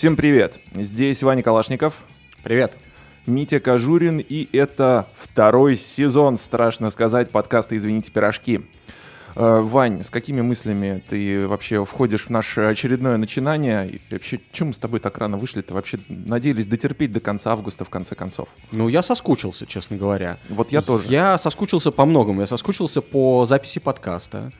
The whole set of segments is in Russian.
Всем привет! Здесь Ваня Калашников. Привет. Митя Кожурин, и это второй сезон, страшно сказать, подкаста «Извините, пирожки». Э, Вань, с какими мыслями ты вообще входишь в наше очередное начинание? И вообще, чем мы с тобой так рано вышли-то? Вообще надеялись дотерпеть до конца августа, в конце концов. Ну, я соскучился, честно говоря. Вот я тоже. Я соскучился по многому. Я соскучился по записи подкаста.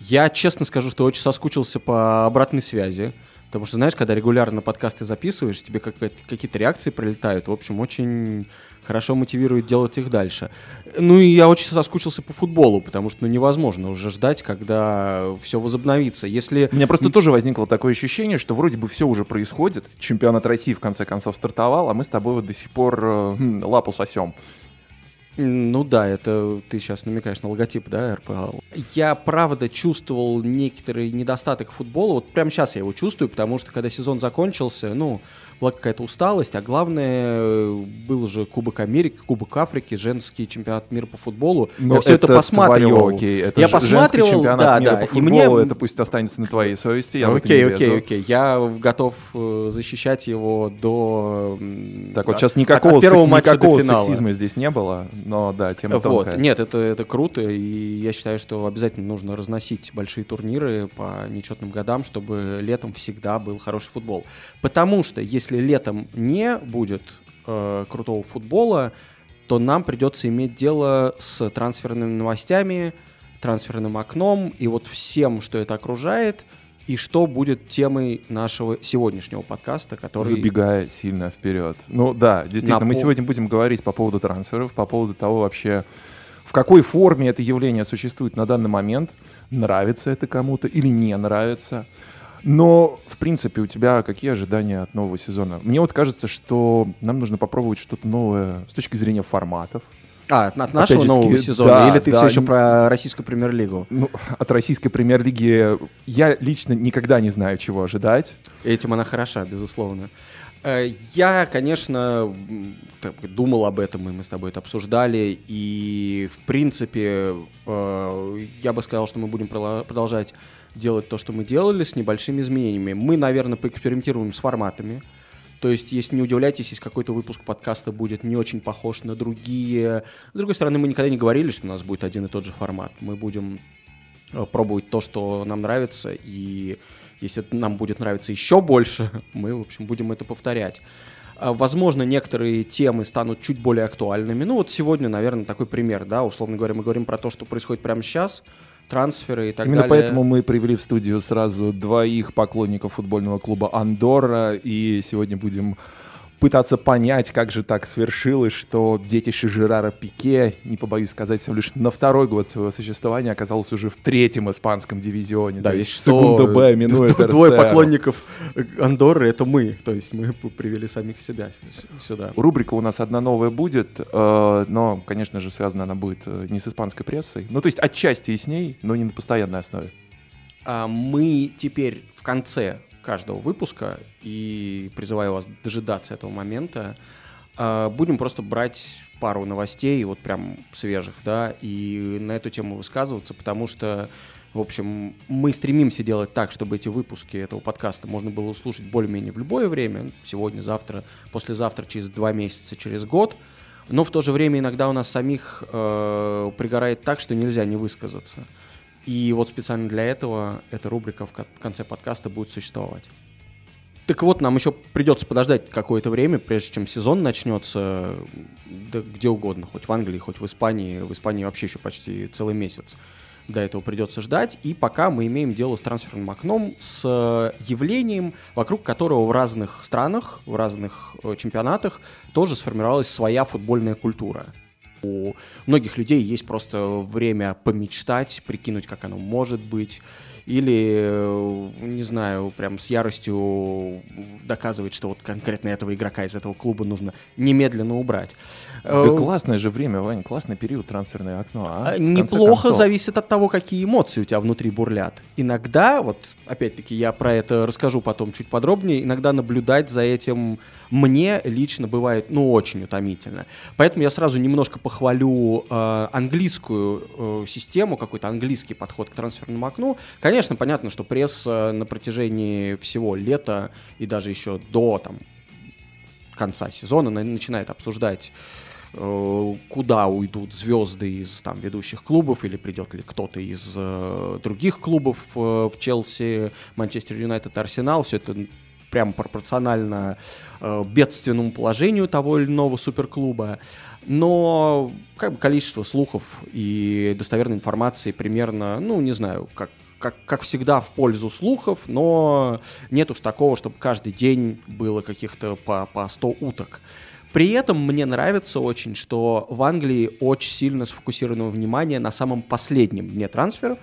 Я честно скажу, что очень соскучился по обратной связи. Потому что, знаешь, когда регулярно подкасты записываешь, тебе какие-то реакции прилетают. В общем, очень хорошо мотивирует делать их дальше. Ну и я очень соскучился по футболу, потому что ну, невозможно уже ждать, когда все возобновится. Если... У меня просто тоже возникло такое ощущение, что вроде бы все уже происходит. Чемпионат России в конце концов стартовал, а мы с тобой вот до сих пор э, хм, лапу сосем. Ну да, это ты сейчас намекаешь на логотип, да, РПЛ. Я, правда, чувствовал некоторый недостаток футбола. Вот прямо сейчас я его чувствую, потому что когда сезон закончился, ну, была какая-то усталость, а главное, э, был же Кубок Америки, Кубок Африки, женский чемпионат мира по футболу. Но я все это, это посматривал. Твое, окей. Это я посматривал, чемпионат да, мира да. по футболу, и мне... это пусть останется на твоей совести. Я окей, окей, окей. Я готов э, защищать его до... Так вот сейчас никакого, от, первого матча никакого до финала. сексизма здесь не было, но да, тема вот. тонкая. Нет, это, это круто, и я считаю, что обязательно нужно разносить большие турниры по нечетным годам, чтобы летом всегда был хороший футбол. Потому что если летом не будет э, крутого футбола, то нам придется иметь дело с трансферными новостями, трансферным окном и вот всем, что это окружает, и что будет темой нашего сегодняшнего подкаста, который... Забегая сильно вперед. Ну да, действительно, Напом... мы сегодня будем говорить по поводу трансферов, по поводу того вообще, в какой форме это явление существует на данный момент, нравится это кому-то или не нравится. Но, в принципе, у тебя какие ожидания от нового сезона? Мне вот кажется, что нам нужно попробовать что-то новое с точки зрения форматов. А, от нашего нового сезона? Да, Или ты да, все еще про российскую премьер-лигу? Ну, от российской премьер-лиги я лично никогда не знаю, чего ожидать. Этим она хороша, безусловно. Э, я, конечно, думал об этом, и мы с тобой это обсуждали, и, в принципе, э, я бы сказал, что мы будем продолжать делать то, что мы делали, с небольшими изменениями. Мы, наверное, поэкспериментируем с форматами. То есть, если не удивляйтесь, если какой-то выпуск подкаста будет не очень похож на другие. С другой стороны, мы никогда не говорили, что у нас будет один и тот же формат. Мы будем э, пробовать то, что нам нравится, и если нам будет нравиться еще больше, мы, в общем, будем это повторять. А, возможно, некоторые темы станут чуть более актуальными. Ну вот сегодня, наверное, такой пример, да, условно говоря, мы говорим про то, что происходит прямо сейчас, трансферы и так Именно далее. поэтому мы привели в студию сразу двоих поклонников футбольного клуба «Андорра», и сегодня будем пытаться понять, как же так свершилось, что детище Жерара Пике, не побоюсь сказать, всего лишь на второй год своего существования оказалось уже в третьем испанском дивизионе. Да, есть секунда Б, минует Двое поклонников Андорры — это мы, то есть мы привели самих себя сюда. Рубрика у нас одна новая будет, э, но, конечно же, связана она будет э, не с испанской прессой, ну, то есть отчасти и с ней, но не на постоянной основе. А мы теперь в конце каждого выпуска, и призываю вас дожидаться этого момента. А, будем просто брать пару новостей, вот прям свежих, да, и на эту тему высказываться, потому что, в общем, мы стремимся делать так, чтобы эти выпуски этого подкаста можно было услышать более-менее в любое время, сегодня, завтра, послезавтра, через два месяца, через год, но в то же время иногда у нас самих э, пригорает так, что нельзя не высказаться. И вот специально для этого эта рубрика в конце подкаста будет существовать. Так вот, нам еще придется подождать какое-то время, прежде чем сезон начнется, да где угодно, хоть в Англии, хоть в Испании. В Испании вообще еще почти целый месяц до этого придется ждать. И пока мы имеем дело с трансферным окном, с явлением, вокруг которого в разных странах, в разных э, чемпионатах тоже сформировалась своя футбольная культура. У многих людей есть просто время помечтать, прикинуть, как оно может быть, или, э, не знаю, прям с яростью доказывать, что вот конкретно этого игрока из этого клуба нужно немедленно убрать. Да э, классное же время, Вань, классный период, трансферное окно. А? а неплохо зависит от того, какие эмоции у тебя внутри бурлят. Иногда, вот опять-таки я про это расскажу потом чуть подробнее, иногда наблюдать за этим мне лично бывает, ну, очень утомительно. Поэтому я сразу немножко похвалю э, английскую э, систему, какой-то английский подход к трансферному окну. Конечно, Конечно, понятно, что пресса на протяжении всего лета и даже еще до там, конца сезона начинает обсуждать э, куда уйдут звезды из там ведущих клубов или придет ли кто-то из э, других клубов э, в Челси, Манчестер Юнайтед, Арсенал. Все это прямо пропорционально э, бедственному положению того или иного суперклуба. Но как бы количество слухов и достоверной информации примерно, ну, не знаю, как как, как всегда, в пользу слухов, но нет уж такого, чтобы каждый день было каких-то по, по 100 уток. При этом мне нравится очень, что в Англии очень сильно сфокусировано внимание на самом последнем дне трансферов,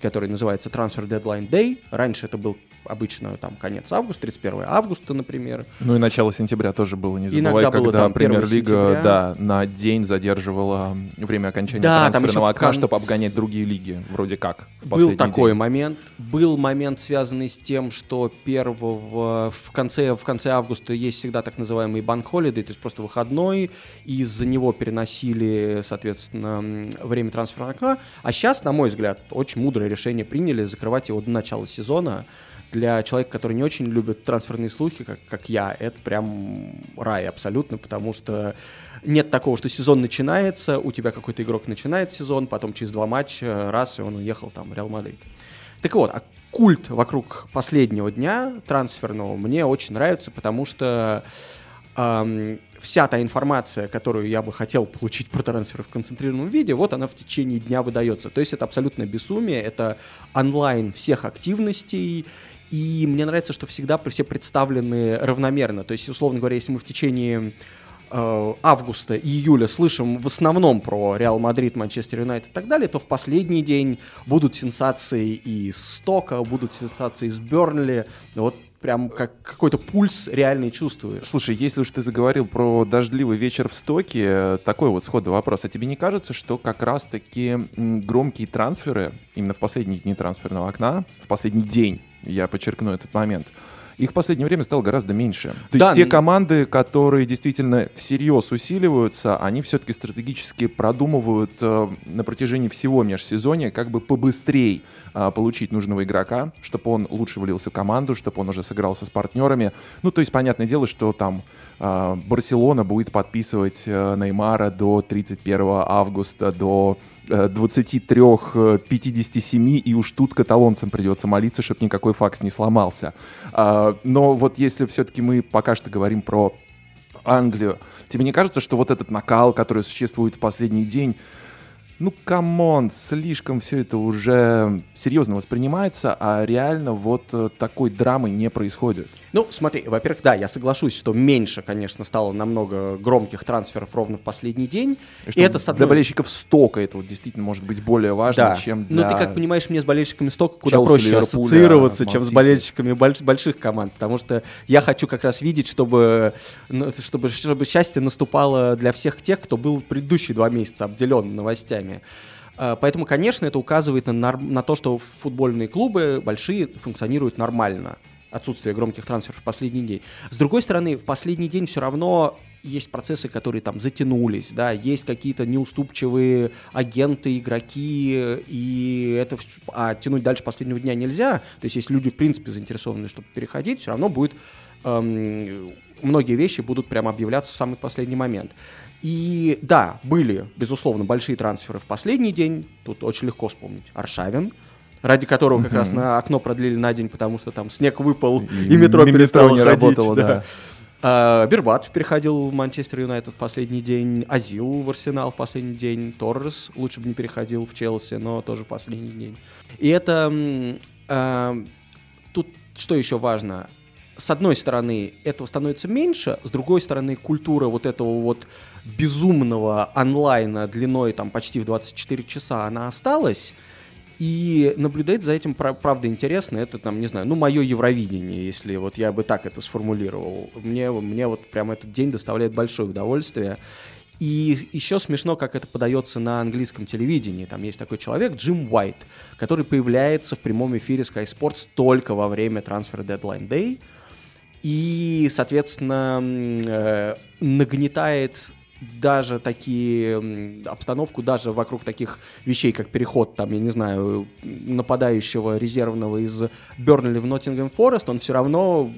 который называется Transfer Deadline Day. Раньше это был обычно там конец августа, 31 августа, например. Ну и начало сентября тоже было, не забывай, Иногда когда было, премьер-лига да, на день задерживала время окончания да, трансферного окна, кон... чтобы обгонять другие лиги, вроде как. Был такой день. момент. Был момент, связанный с тем, что первого в конце, в конце августа есть всегда так называемый банк холидей, то есть просто выходной, и из-за него переносили, соответственно, время трансферного окна. А сейчас, на мой взгляд, очень мудрое решение приняли закрывать его до начала сезона для человека, который не очень любит трансферные слухи, как, как я, это прям рай абсолютно, потому что нет такого, что сезон начинается, у тебя какой-то игрок начинает сезон, потом через два матча, раз, и он уехал там в Реал Мадрид. Так вот, а культ вокруг последнего дня трансферного мне очень нравится, потому что эм, вся та информация, которую я бы хотел получить про трансферы в концентрированном виде, вот она в течение дня выдается. То есть это абсолютно безумие, это онлайн всех активностей, и мне нравится, что всегда все представлены равномерно. То есть, условно говоря, если мы в течение августа и июля слышим в основном про Реал Мадрид, Манчестер Юнайтед и так далее, то в последний день будут сенсации из Стока, будут сенсации из Бернли. Вот прям как какой-то пульс реальный чувствуешь. Слушай, если уж ты заговорил про дождливый вечер в Стоке, такой вот сходу вопрос. А тебе не кажется, что как раз-таки громкие трансферы, именно в последние дни трансферного окна, в последний день, я подчеркну этот момент, их в последнее время стало гораздо меньше. То да. есть те команды, которые действительно всерьез усиливаются, они все-таки стратегически продумывают э, на протяжении всего межсезонья, как бы побыстрее получить нужного игрока, чтобы он лучше влился в команду, чтобы он уже сыгрался с партнерами. Ну, то есть, понятное дело, что там э, Барселона будет подписывать э, Неймара до 31 августа, до 23-57, и уж тут каталонцам придется молиться, чтобы никакой факс не сломался. А, но вот если все-таки мы пока что говорим про Англию, тебе не кажется, что вот этот накал, который существует в последний день, ну, come on, слишком все это уже серьезно воспринимается, а реально вот э, такой драмы не происходит. Ну, смотри, во-первых, да, я соглашусь, что меньше, конечно, стало намного громких трансферов ровно в последний день. И, и это одной... Для болельщиков Стока это вот действительно может быть более важно, да. чем для... Ну, ты как понимаешь, мне с болельщиками Стока куда Челси, проще Ливерпуля, ассоциироваться, чем с болельщиками больш... больших команд, потому что я хочу как раз видеть, чтобы, чтобы, чтобы счастье наступало для всех тех, кто был предыдущие два месяца обделен новостями. А, поэтому, конечно, это указывает на, на то, что футбольные клубы большие функционируют нормально отсутствие громких трансферов в последний день. С другой стороны, в последний день все равно есть процессы, которые там затянулись, да, есть какие-то неуступчивые агенты, игроки, и это, а тянуть дальше последнего дня нельзя, то есть если люди, в принципе, заинтересованы, чтобы переходить, все равно будет, эм, многие вещи будут прямо объявляться в самый последний момент. И да, были, безусловно, большие трансферы в последний день, тут очень легко вспомнить, Аршавин, ради которого как раз на окно продлили на день, потому что там снег выпал и, и метро перестало не ходить. Работало, да. Да. А, переходил в Манчестер Юнайтед в последний день, Азил в Арсенал в последний день, Торрес лучше бы не переходил в Челси, но тоже в последний день. И это... А, тут что еще важно? С одной стороны, этого становится меньше, с другой стороны, культура вот этого вот безумного онлайна длиной там почти в 24 часа, она осталась, и наблюдать за этим, правда, интересно. Это, там, не знаю, ну, мое Евровидение, если вот я бы так это сформулировал. Мне, мне вот прям этот день доставляет большое удовольствие. И еще смешно, как это подается на английском телевидении. Там есть такой человек, Джим Уайт, который появляется в прямом эфире Sky Sports только во время трансфера Deadline Day. И, соответственно, э, нагнетает даже такие обстановку, даже вокруг таких вещей, как переход, там, я не знаю, нападающего резервного из Бернли в Ноттингем Форест, он все равно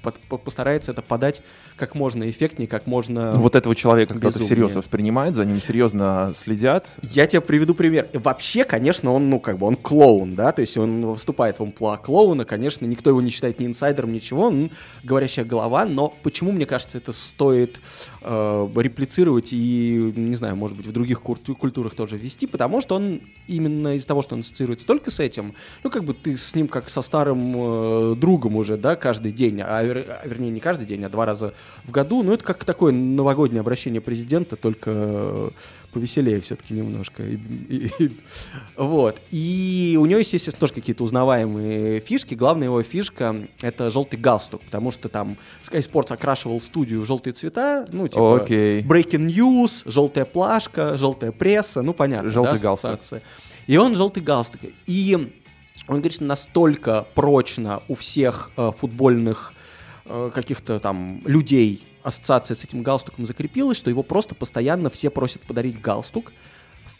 постарается это подать как можно эффектнее, как можно Вот этого человека кто-то серьезно воспринимает, за ним серьезно следят. Я тебе приведу пример. Вообще, конечно, он, ну, как бы, он клоун, да, то есть он выступает в амплуа клоуна, конечно, никто его не считает ни инсайдером, ничего, он говорящая голова, но почему, мне кажется, это стоит э, реплицировать и, не знаю, может быть, в других культурах тоже вести, потому что он именно из-за того, что он ассоциируется только с этим, ну, как бы ты с ним как со старым э, другом уже, да, каждый день, а, вер, вернее, не каждый день, а два раза в году, ну, это как такое новогоднее обращение президента, только повеселее все-таки немножко. И, и, и, вот. И у него есть, естественно, тоже какие-то узнаваемые фишки. Главная его фишка — это желтый галстук, потому что там Sky Sports окрашивал студию в желтые цвета, ну, типа okay. breaking news, желтая плашка, желтая пресса, ну, понятно, Желтый да, галстук. И он желтый галстук. И он говорит, что настолько прочно у всех э, футбольных каких-то там людей ассоциация с этим галстуком закрепилась, что его просто постоянно все просят подарить галстук,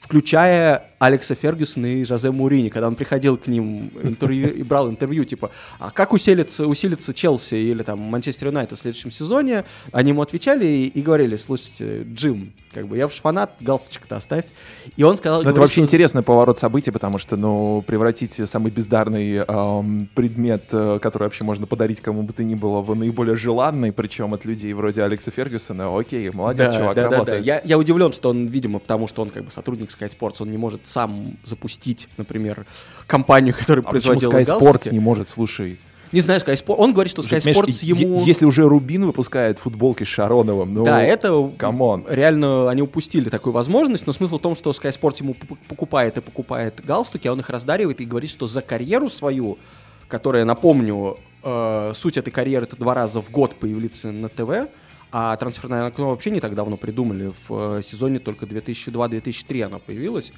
включая Алекса Фергюсона и Жозе Мурини, когда он приходил к ним интервью, и брал интервью, типа, а как усилится, усилится Челси или там Манчестер Юнайтед в следующем сезоне, они ему отвечали и, и говорили, слушайте, Джим, как бы я уж фанат, галстучек-то оставь. И он сказал... Ну, это вообще что... интересный поворот событий, потому что, ну, превратить самый бездарный эм, предмет, э, который вообще можно подарить кому бы то ни было, в наиболее желанный, причем от людей вроде Алекса Фергюсона, окей, молодец, да, чувак, да, работает. Да, да. Я, я удивлен, что он, видимо, потому что он как бы сотрудник Sky Sports, он не может сам запустить, например, компанию, которая а производила Sky галстуки. Sports не может, слушай? Не знаю, Sky Sports. Он говорит, что Sky Sports ему... Если уже Рубин выпускает футболки с Шароновым, ну, да, это come on. реально они упустили такую возможность, но смысл в том, что Sky Sports ему покупает и покупает галстуки, а он их раздаривает и говорит, что за карьеру свою, которая, напомню, э, суть этой карьеры это два раза в год появиться на ТВ, а трансферное окно вообще не так давно придумали, в э, сезоне только 2002-2003 оно появилось.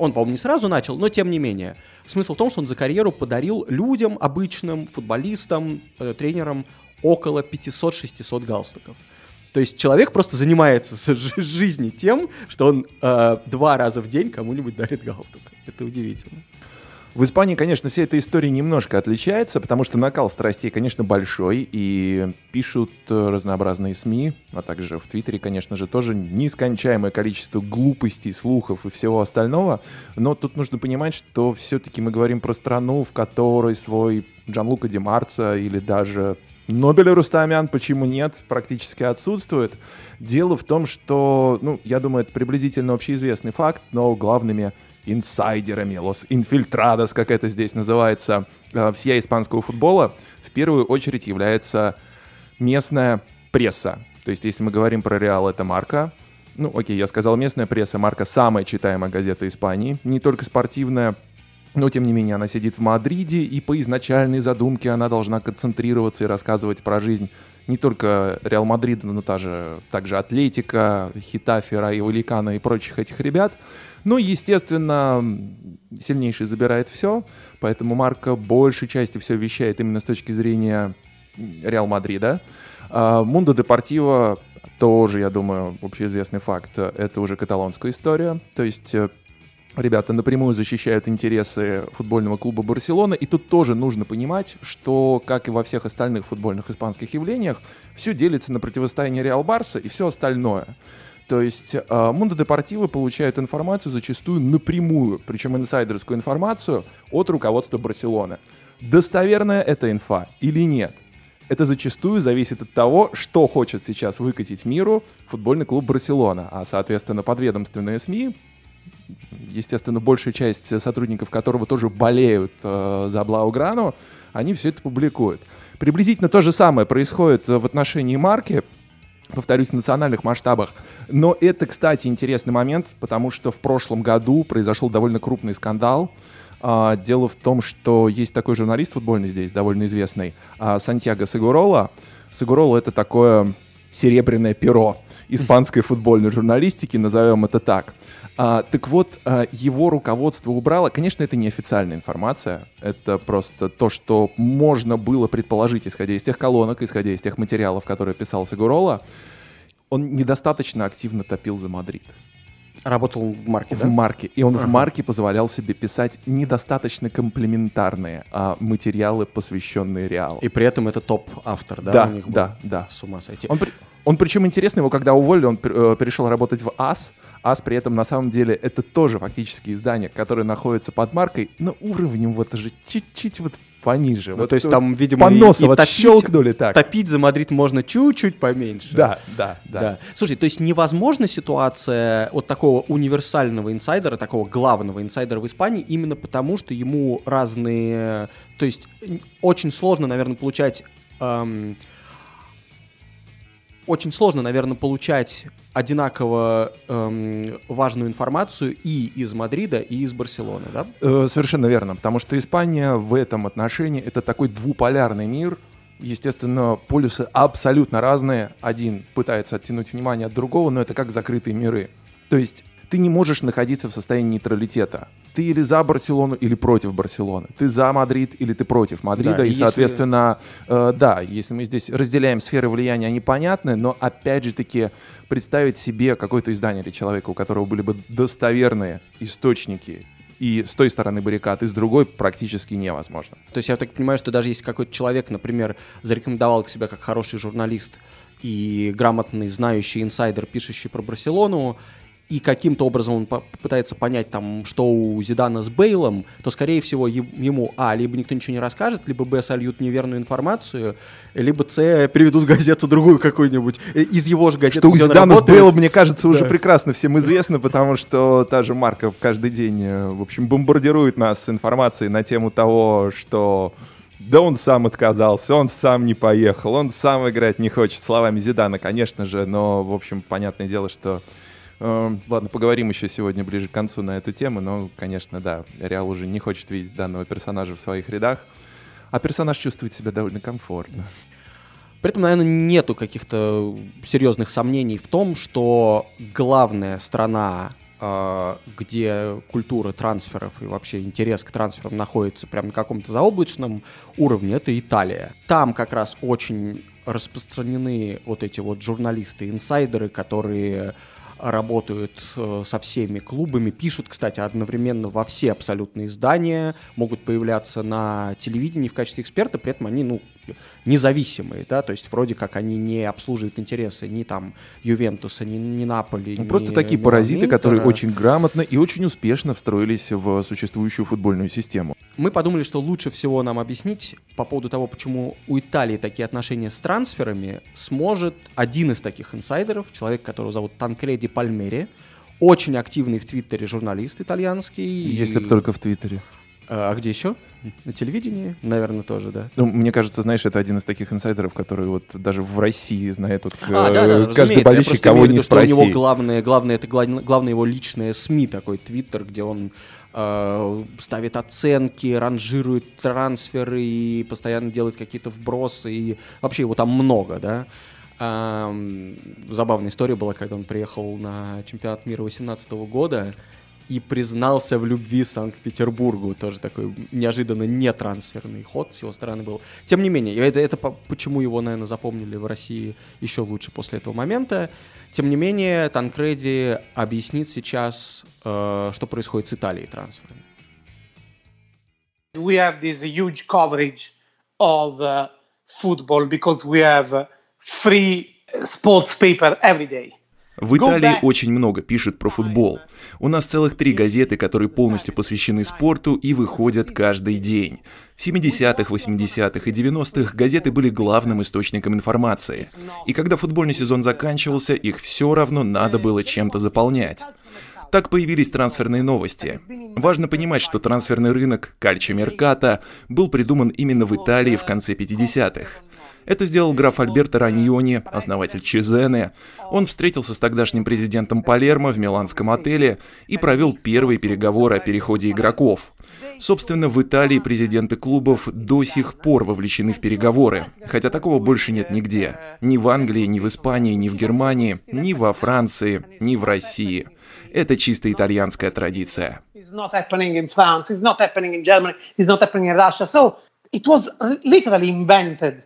Он, по-моему, не сразу начал, но тем не менее. Смысл в том, что он за карьеру подарил людям, обычным, футболистам, э, тренерам около 500-600 галстуков. То есть человек просто занимается с жизнью тем, что он э, два раза в день кому-нибудь дарит галстук. Это удивительно. В Испании, конечно, вся эта история немножко отличается, потому что накал страстей, конечно, большой, и пишут э, разнообразные СМИ, а также в Твиттере, конечно же, тоже нескончаемое количество глупостей, слухов и всего остального. Но тут нужно понимать, что все-таки мы говорим про страну, в которой свой Джанлука Ди Марца или даже Нобеля Рустамян, почему нет, практически отсутствует. Дело в том, что, ну, я думаю, это приблизительно общеизвестный факт, но главными инсайдерами, лос инфильтрадос, как это здесь называется, э, всея испанского футбола, в первую очередь является местная пресса. То есть, если мы говорим про Реал, это марка. Ну, окей, я сказал местная пресса, марка самая читаемая газета Испании, не только спортивная, но, тем не менее, она сидит в Мадриде, и по изначальной задумке она должна концентрироваться и рассказывать про жизнь не только Реал Мадрида, но та же, также Атлетика, Хитафи, Раи Валикана и прочих этих ребят. Ну, естественно, сильнейший забирает все, поэтому Марка большей части все вещает именно с точки зрения Реал Мадрида. А, Мундо Депортиво тоже, я думаю, общеизвестный факт, это уже каталонская история. То есть э, ребята напрямую защищают интересы футбольного клуба Барселона. И тут тоже нужно понимать, что, как и во всех остальных футбольных испанских явлениях, все делится на противостояние Реал Барса и все остальное. То есть Мундо Депортиво получает информацию зачастую напрямую, причем инсайдерскую информацию от руководства Барселоны. Достоверная эта инфа или нет? Это зачастую зависит от того, что хочет сейчас выкатить миру футбольный клуб Барселона, а, соответственно, подведомственные СМИ, естественно, большая часть сотрудников которого тоже болеют э, за Блауграну, они все это публикуют. Приблизительно то же самое происходит в отношении марки, повторюсь, в национальных масштабах. Но это, кстати, интересный момент, потому что в прошлом году произошел довольно крупный скандал. А, дело в том, что есть такой журналист футбольный здесь, довольно известный, а, Сантьяго Сагурола. Сагурола — это такое серебряное перо испанской футбольной журналистики, назовем это так. А, так вот, а, его руководство убрало. Конечно, это не официальная информация. Это просто то, что можно было предположить, исходя из тех колонок, исходя из тех материалов, которые писал Сагурола. он недостаточно активно топил за Мадрид. Работал в Marca, в да? В Marca. И он ага. в Marca позволял себе писать недостаточно комплементарные а материалы, посвященные Реалу. И при этом это топ-автор, да? Да, у них был? да, да. С ума сойти. Он, он причем интересно, его когда уволили, он э, перешел работать в AS. AS при этом на самом деле это тоже фактически издание, которое находится под Marca, но уровнем вот же чуть-чуть вот пониже. Ну, вот то есть там, видимо, по носу и, и вот топить, щелкнули так. Топить за Мадрид можно чуть-чуть поменьше. Да, да, да, да. Слушай, то есть невозможна ситуация вот такого универсального инсайдера, такого главного инсайдера в Испании, именно потому, что ему разные... То есть очень сложно, наверное, получать... Эм, очень сложно, наверное, получать одинаково эм, важную информацию и из Мадрида, и из Барселоны, да? Э, совершенно верно, потому что Испания в этом отношении это такой двуполярный мир. Естественно, полюсы абсолютно разные. Один пытается оттянуть внимание от другого, но это как закрытые миры. То есть ты не можешь находиться в состоянии нейтралитета. Ты или за Барселону, или против Барселоны. Ты за Мадрид, или ты против Мадрида. Да, и, и соответственно, э, да, если мы здесь разделяем сферы влияния, они понятны, но опять же таки представить себе какое-то издание или человека, у которого были бы достоверные источники и с той стороны баррикад, и с другой практически невозможно. То есть я так понимаю, что даже если какой-то человек, например, зарекомендовал себя как хороший журналист и грамотный, знающий инсайдер, пишущий про Барселону, и каким-то образом он пытается понять, там, что у Зидана с Бейлом, то, скорее всего, ему, а, либо никто ничего не расскажет, либо, б, сольют неверную информацию, либо, с, переведут газету другую какую-нибудь, э, из его же газеты, Что у Зидана с Бейлом, мне кажется, уже да. прекрасно всем известно, потому что та же Марка каждый день, э, в общем, бомбардирует нас информацией на тему того, что да он сам отказался, он сам не поехал, он сам играть не хочет, словами Зидана, конечно же, но, в общем, понятное дело, что ладно, поговорим еще сегодня ближе к концу на эту тему, но, конечно, да, Реал уже не хочет видеть данного персонажа в своих рядах, а персонаж чувствует себя довольно комфортно. При этом, наверное, нету каких-то серьезных сомнений в том, что главная страна, э, где культура трансферов и вообще интерес к трансферам находится прямо на каком-то заоблачном уровне, это Италия. Там как раз очень распространены вот эти вот журналисты, инсайдеры, которые работают э, со всеми клубами, пишут, кстати, одновременно во все абсолютные издания, могут появляться на телевидении в качестве эксперта, при этом они, ну, независимые, да, то есть вроде как они не обслуживают интересы ни там Ювентуса, ни, ни Наполи, ну, Просто такие паразиты, Интера. которые очень грамотно и очень успешно встроились в существующую футбольную систему. Мы подумали, что лучше всего нам объяснить по поводу того, почему у Италии такие отношения с трансферами, сможет один из таких инсайдеров, человек, которого зовут Танкреди Пальмери, очень активный в Твиттере журналист итальянский. Если бы только в Твиттере. А, а где еще? На телевидении, наверное, тоже, да. Ну, мне кажется, знаешь, это один из таких инсайдеров, который вот даже в России знает вот а, да, да, каждый болельщик, кого не спроси. У него главное, главное, это главное его личное СМИ, такой Твиттер, где он э, ставит оценки, ранжирует трансферы и постоянно делает какие-то вбросы, и вообще его там много, да. Э, забавная история была, когда он приехал на чемпионат мира 2018 года, и признался в любви Санкт-Петербургу. Тоже такой неожиданно не трансферный ход с его стороны был. Тем не менее, это, это почему его, наверное, запомнили в России еще лучше после этого момента. Тем не менее, Танкреди объяснит сейчас, э, что происходит с Италией трансферами. We have this huge coverage of uh, football because we have free sports paper every day. В Италии очень много пишет про футбол. У нас целых три газеты, которые полностью посвящены спорту и выходят каждый день. В 70-х, 80-х и 90-х газеты были главным источником информации. И когда футбольный сезон заканчивался, их все равно надо было чем-то заполнять. Так появились трансферные новости. Важно понимать, что трансферный рынок Кальчо Мерката был придуман именно в Италии в конце 50-х. Это сделал граф Альберто Раньони, основатель Чизене. Он встретился с тогдашним президентом Палермо в миланском отеле и провел первые переговоры о переходе игроков. Собственно, в Италии президенты клубов до сих пор вовлечены в переговоры, хотя такого больше нет нигде. Ни в Англии, ни в Испании, ни в Германии, ни во Франции, ни в России. Это чисто итальянская традиция. It was literally invented.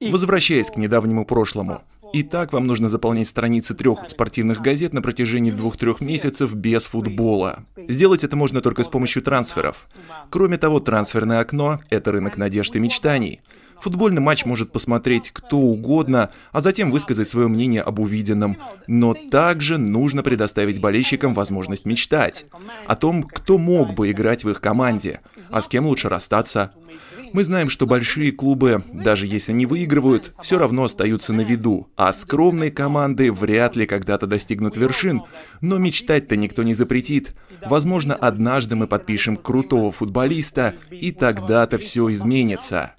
Возвращаясь к недавнему прошлому, И так вам нужно заполнять страницы трех спортивных газет на протяжении двух-трех месяцев без футбола. Сделать это можно только с помощью трансферов. Кроме того, трансферное окно – это рынок надежд и мечтаний. Футбольный матч может посмотреть кто угодно, а затем высказать свое мнение об увиденном. Но также нужно предоставить болельщикам возможность мечтать. О том, кто мог бы играть в их команде, а с кем лучше расстаться, мы знаем, что большие клубы, даже если не выигрывают, все равно остаются на виду, а скромные команды вряд ли когда-то достигнут вершин, но мечтать-то никто не запретит. Возможно, однажды мы подпишем крутого футболиста, и тогда-то все изменится.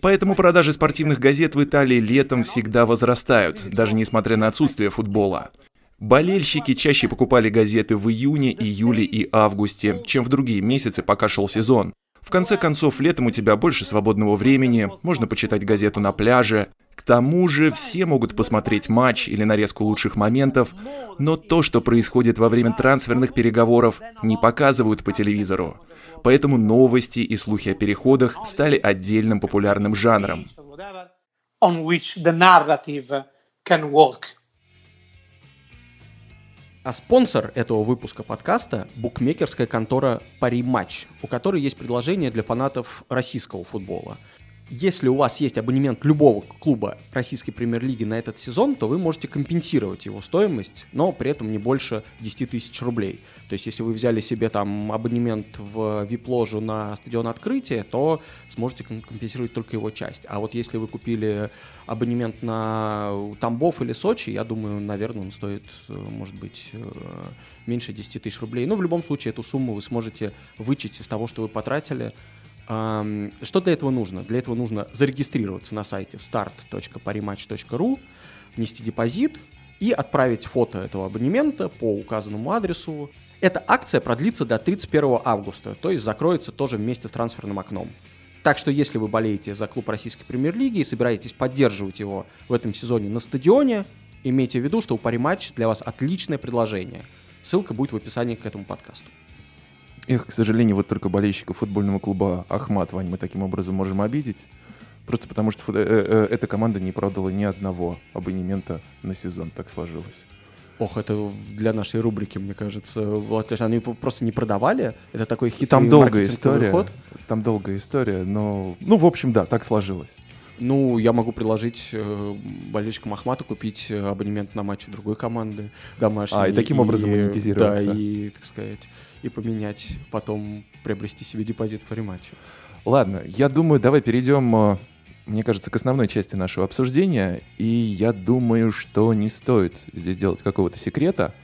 Поэтому продажи спортивных газет в Италии летом всегда возрастают, даже несмотря на отсутствие футбола. Болельщики чаще покупали газеты в июне, июле и августе, чем в другие месяцы, пока шел сезон. В конце концов, летом у тебя больше свободного времени, можно почитать газету на пляже. К тому же все могут посмотреть матч или нарезку лучших моментов, но то, что происходит во время трансферных переговоров, не показывают по телевизору. Поэтому новости и слухи о переходах стали отдельным популярным жанром. А спонсор этого выпуска подкаста – букмекерская контора «Пари Матч», у которой есть предложение для фанатов российского футбола – если у вас есть абонемент любого клуба российской премьер-лиги на этот сезон, то вы можете компенсировать его стоимость, но при этом не больше 10 тысяч рублей. То есть, если вы взяли себе там абонемент в вип-ложу на стадион открытия, то сможете компенсировать только его часть. А вот если вы купили абонемент на Тамбов или Сочи, я думаю, наверное, он стоит, э, может быть, э, меньше 10 тысяч рублей. Но в любом случае эту сумму вы сможете вычесть из того, что вы потратили, что для этого нужно? Для этого нужно зарегистрироваться на сайте start.parimatch.ru, внести депозит и отправить фото этого абонемента по указанному адресу. Эта акция продлится до 31 августа, то есть закроется тоже вместе с трансферным окном. Так что если вы болеете за клуб российской премьер-лиги и собираетесь поддерживать его в этом сезоне на стадионе, имейте в виду, что у Париматч для вас отличное предложение. Ссылка будет в описании к этому подкасту. Их, к сожалению, вот только болельщиков футбольного клуба Ахмат, Вань, мы таким образом можем обидеть. Просто потому что э, э, эта команда не продала ни одного абонемента на сезон. Так сложилось. Ох, это для нашей рубрики, мне кажется, вот, они просто не продавали. Это такой хитрый Там долгая история. Ход. Там долгая история, но... Ну, в общем, да, так сложилось. Ну, я могу предложить э, болельщикам Ахмата купить э, абонемент на матчи другой команды домашней. А, и таким образом монетизироваться. Да, и, так сказать, и поменять, потом приобрести себе депозит в рематче. Ладно, я думаю, давай перейдем, э, мне кажется, к основной части нашего обсуждения. И я думаю, что не стоит здесь делать какого-то секрета.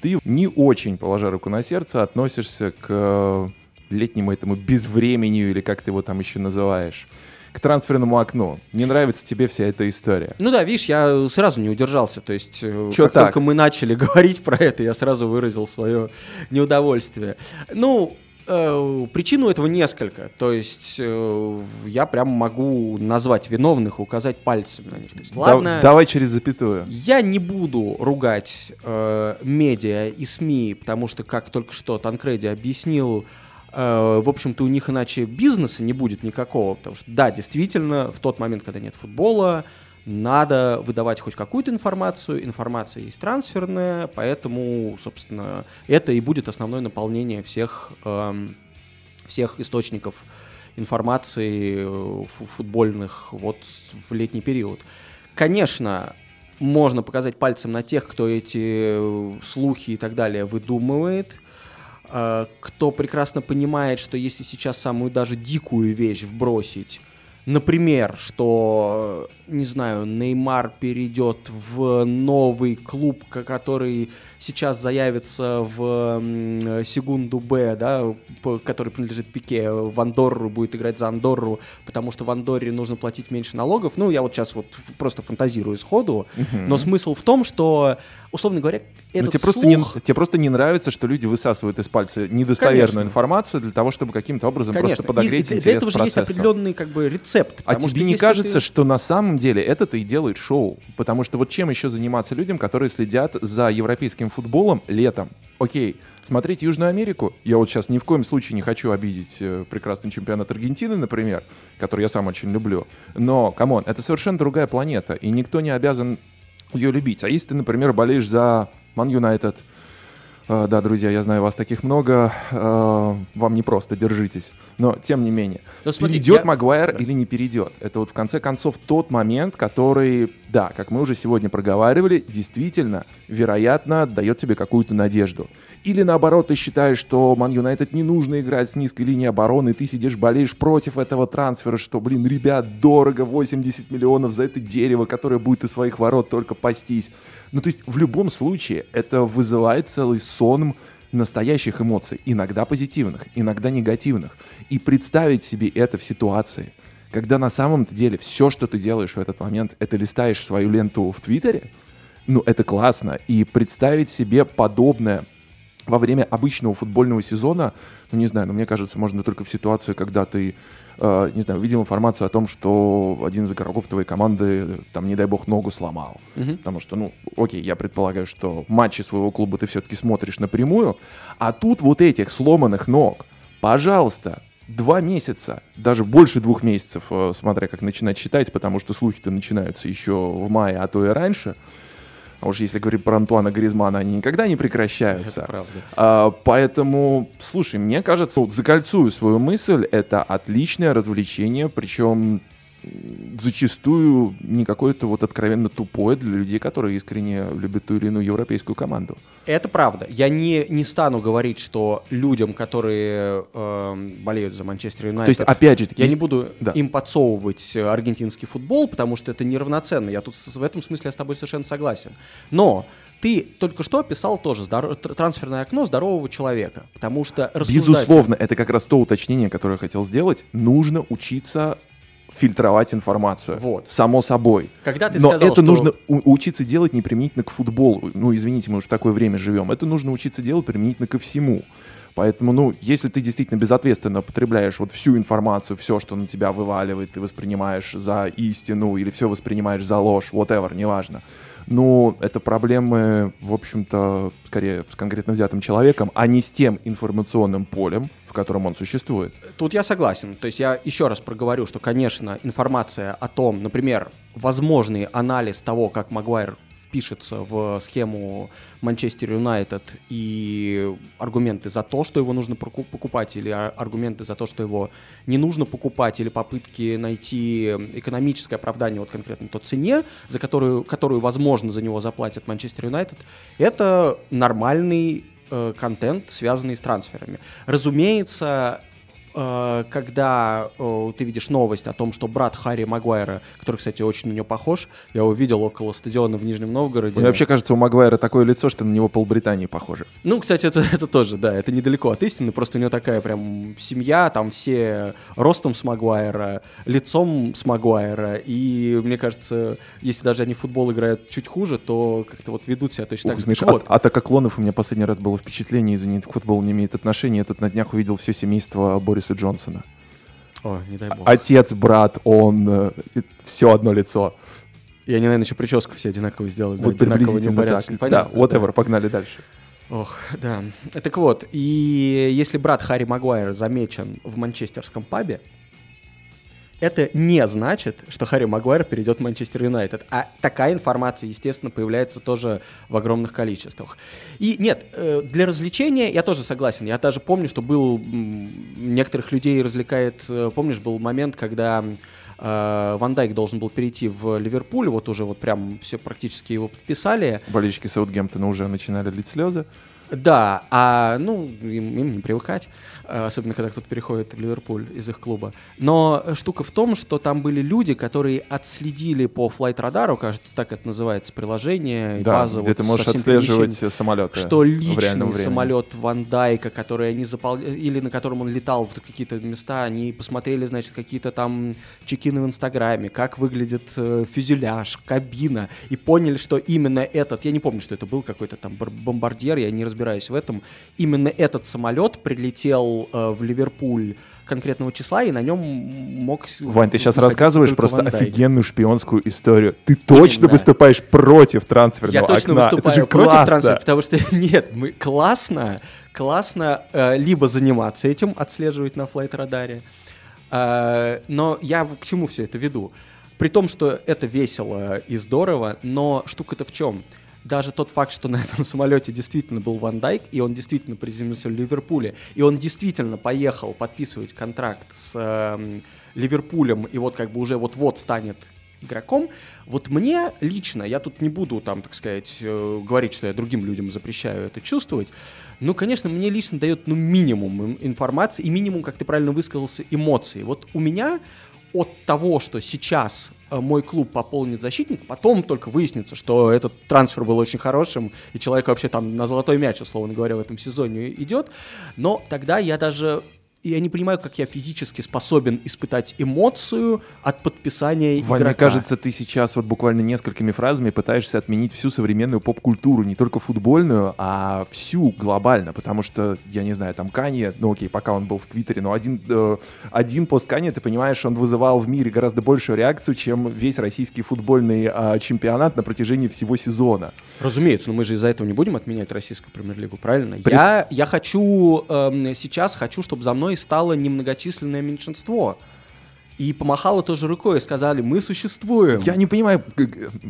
Ты не очень, положа руку на сердце, относишься к э, летнему этому безвременью, или как ты его там еще называешь к трансферному окну. Не нравится тебе вся эта история. Ну да, видишь, я сразу не удержался. То есть, э, Чё как так? только мы начали говорить про это, я сразу выразил свое неудовольствие. Ну, э, причину этого несколько. То есть э, я прям могу назвать виновных, указать пальцем на них. То есть, ладно, да, давай через запятую. Я не буду ругать э, медиа и СМИ, потому что, как только что Танкреди объяснил, в общем-то, у них иначе бизнеса не будет никакого, потому что, да, действительно, в тот момент, когда нет футбола, надо выдавать хоть какую-то информацию, информация есть трансферная, поэтому, собственно, это и будет основное наполнение всех, эм, всех источников информации э, футбольных вот в летний период. Конечно, можно показать пальцем на тех, кто эти э, слухи и так далее выдумывает, Э, кто прекрасно понимает, что если сейчас самую даже дикую вещь вбросить, например, что, не знаю, Неймар перейдет в новый клуб, который сейчас заявится в секунду Б, да, который принадлежит Пике, в Андорру будет играть за Андорру, потому что в Андорре нужно платить меньше налогов. Ну, я вот сейчас вот просто фантазирую сходу, но смысл в том, что условно говоря, ну, этот тебе, слух... просто не, тебе просто не нравится, что люди высасывают из пальца недостоверную Конечно. информацию для того, чтобы каким-то образом Конечно. просто подогреть и, интерес Для этого же процессу. есть определенный как бы рецепт. А тебе не кажется, ты... что на самом деле это-то и делает шоу? Потому что вот чем еще заниматься людям, которые следят за европейским футболом летом? Окей, смотреть Южную Америку, я вот сейчас ни в коем случае не хочу обидеть э, прекрасный чемпионат Аргентины, например, который я сам очень люблю, но, come on, это совершенно другая планета, и никто не обязан ее любить. А если ты, например, болеешь за Ман Юнайтед, да, друзья, я знаю, вас таких много, э, вам не просто, держитесь. Но, тем не менее, Но смотри, перейдет я... Магуайр или не перейдет? Это вот, в конце концов, тот момент, который, да, как мы уже сегодня проговаривали, действительно, вероятно, дает тебе какую-то надежду. Или наоборот, ты считаешь, что Ман Юнайтед не нужно играть с низкой линии обороны, ты сидишь, болеешь против этого трансфера, что, блин, ребят, дорого, 80 миллионов за это дерево, которое будет из своих ворот только пастись. Ну, то есть, в любом случае, это вызывает целый сон настоящих эмоций, иногда позитивных, иногда негативных. И представить себе это в ситуации, когда на самом деле все, что ты делаешь в этот момент, это листаешь свою ленту в Твиттере, ну, это классно. И представить себе подобное во время обычного футбольного сезона, ну не знаю, но мне кажется, можно только в ситуации, когда ты, э, не знаю, видел информацию о том, что один из игроков твоей команды, там, не дай бог, ногу сломал. Угу. Потому что, ну, окей, я предполагаю, что матчи своего клуба ты все-таки смотришь напрямую, а тут вот этих сломанных ног, пожалуйста, два месяца, даже больше двух месяцев, э, смотря как начинать считать, потому что слухи-то начинаются еще в мае, а то и раньше – а уж если говорить про Антуана Гризмана, они никогда не прекращаются. Это правда. А, поэтому, слушай, мне кажется, вот закольцую свою мысль, это отличное развлечение, причем зачастую не какое-то вот откровенно тупое для людей, которые искренне любят ту или иную европейскую команду. Это правда. Я не, не стану говорить, что людям, которые э, болеют за Манчестер Юнайтед... То есть, опять же... Я есть... не буду да. им подсовывать аргентинский футбол, потому что это неравноценно. Я тут в этом смысле я с тобой совершенно согласен. Но ты только что описал тоже здоров... трансферное окно здорового человека, потому что Безусловно, это как раз то уточнение, которое я хотел сделать. Нужно учиться фильтровать информацию. Вот. Само собой. Когда ты Но сказал, это что... нужно учиться делать не применительно к футболу. Ну, извините, мы уже в такое время живем. Это нужно учиться делать применительно ко всему. Поэтому, ну, если ты действительно безответственно потребляешь вот всю информацию, все, что на тебя вываливает, ты воспринимаешь за истину или все воспринимаешь за ложь, whatever, неважно, ну, это проблемы, в общем-то, скорее с конкретно взятым человеком, а не с тем информационным полем, в котором он существует. Тут я согласен. То есть я еще раз проговорю, что, конечно, информация о том, например, возможный анализ того, как Магуайр впишется в схему Манчестер Юнайтед и аргументы за то, что его нужно покупать, или аргументы за то, что его не нужно покупать, или попытки найти экономическое оправдание вот конкретно той цене, за которую, которую, возможно, за него заплатит Манчестер Юнайтед, это нормальный э, контент, связанный с трансферами. Разумеется, когда ты видишь новость о том, что брат Харри Магуайра, который, кстати, очень на него похож, я увидел около стадиона в Нижнем Новгороде. Мне вообще кажется, у Магуайра такое лицо, что на него полбритании похоже. Ну, кстати, это, это тоже, да, это недалеко от истины, просто у него такая прям семья, там все ростом с Магуайра, лицом с Магуайра, и мне кажется, если даже они в футбол играют чуть хуже, то как-то вот ведут себя точно Ух, так же. Знаешь, вот. от, атака клонов у меня последний раз было впечатление, из-за них футбол не имеет отношения. Я тут на днях увидел все семейство Бориса Бориса Джонсона. О, не дай бог. Отец, брат, он, э, все одно лицо. И они, наверное, еще прическу все одинаково сделали. Вот да, приблизительно так. Понятно, да, whatever, да. погнали дальше. Ох, да. Так вот, и если брат Харри Магуайр замечен в манчестерском пабе, это не значит, что Харри Магуайр перейдет в Манчестер Юнайтед. А такая информация, естественно, появляется тоже в огромных количествах. И нет, э, для развлечения я тоже согласен. Я даже помню, что был... Некоторых людей развлекает... Э, помнишь, был момент, когда э, Ван Дайк должен был перейти в Ливерпуль, вот уже вот прям все практически его подписали. Болельщики Саутгемптона уже начинали лить слезы. Да, а ну им, им не привыкать, э, особенно когда кто-то переходит в Ливерпуль из их клуба. Но штука в том, что там были люди, которые отследили по Flight Radarу, кажется, так это называется приложение, да, база. Где вот ты можешь отслеживать самолеты. Что личный самолет Ван Дайка, который они запол... или на котором он летал в какие-то места, они посмотрели, значит, какие-то там чекины в Инстаграме, как выглядит э, фюзеляж, кабина, и поняли, что именно этот, я не помню, что это был какой-то там бомбардир, я не разбираюсь разбираюсь в этом, именно этот самолет прилетел э, в Ливерпуль конкретного числа, и на нем мог... Вань, ты сейчас рассказываешь просто офигенную шпионскую историю. Ты точно Именно. выступаешь против трансферного Я точно окна. выступаю Это же против классно. трансфера, потому что нет, мы классно, классно э, либо заниматься этим, отслеживать на флайт-радаре, э, но я к чему все это веду? При том, что это весело и здорово, но штука-то в чем? Даже тот факт, что на этом самолете действительно был Ван Дайк, и он действительно приземлился в Ливерпуле, и он действительно поехал подписывать контракт с э, Ливерпулем, и вот как бы уже вот-вот станет игроком. Вот мне лично, я тут не буду там, так сказать, э, говорить, что я другим людям запрещаю это чувствовать, ну, конечно, мне лично дает ну, минимум информации и минимум, как ты правильно высказался, эмоций. Вот у меня от того, что сейчас мой клуб пополнит защитник, потом только выяснится, что этот трансфер был очень хорошим, и человек вообще там на золотой мяч, условно говоря, в этом сезоне идет. Но тогда я даже я не понимаю, как я физически способен испытать эмоцию от подписания Вань, игрока. Мне кажется, ты сейчас вот буквально несколькими фразами пытаешься отменить всю современную поп-культуру, не только футбольную, а всю глобально, потому что, я не знаю, там Канье, ну окей, пока он был в Твиттере, но один, э, один пост Канье, ты понимаешь, он вызывал в мире гораздо большую реакцию, чем весь российский футбольный э, чемпионат на протяжении всего сезона. Разумеется, но мы же из-за этого не будем отменять российскую премьер-лигу, правильно? При... Я, я хочу, э, сейчас хочу, чтобы за мной мной стало немногочисленное меньшинство. И помахала тоже рукой и сказали, мы существуем. Я не понимаю,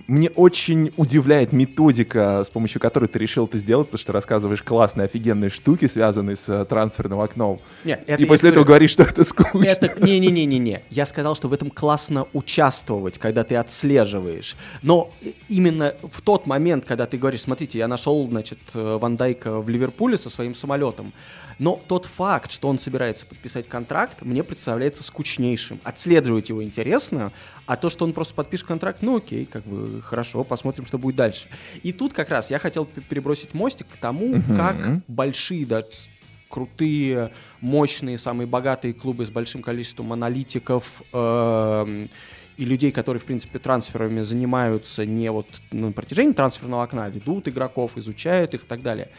мне очень удивляет методика, с помощью которой ты решил это сделать, потому что рассказываешь классные, офигенные штуки, связанные с э, трансферным окном. Нет, это и после этого говоришь, что это скучно. Это, не-не-не-не-не. Я сказал, что в этом классно участвовать, когда ты отслеживаешь. Но именно в тот момент, когда ты говоришь, смотрите, я нашел, значит, э, Ван Дайка в Ливерпуле со своим самолетом, но тот факт, что он собирается подписать контракт, мне представляется скучнейшим. Отслеживать его интересно, а то, что он просто подпишет контракт, ну окей, как бы хорошо, посмотрим, что будет дальше. И тут как раз я хотел перебросить мостик к тому, uh-huh. как большие, да, крутые, мощные, самые богатые клубы с большим количеством аналитиков э, и людей, которые, в принципе, трансферами занимаются не вот на протяжении трансферного окна, ведут игроков, изучают их и так далее.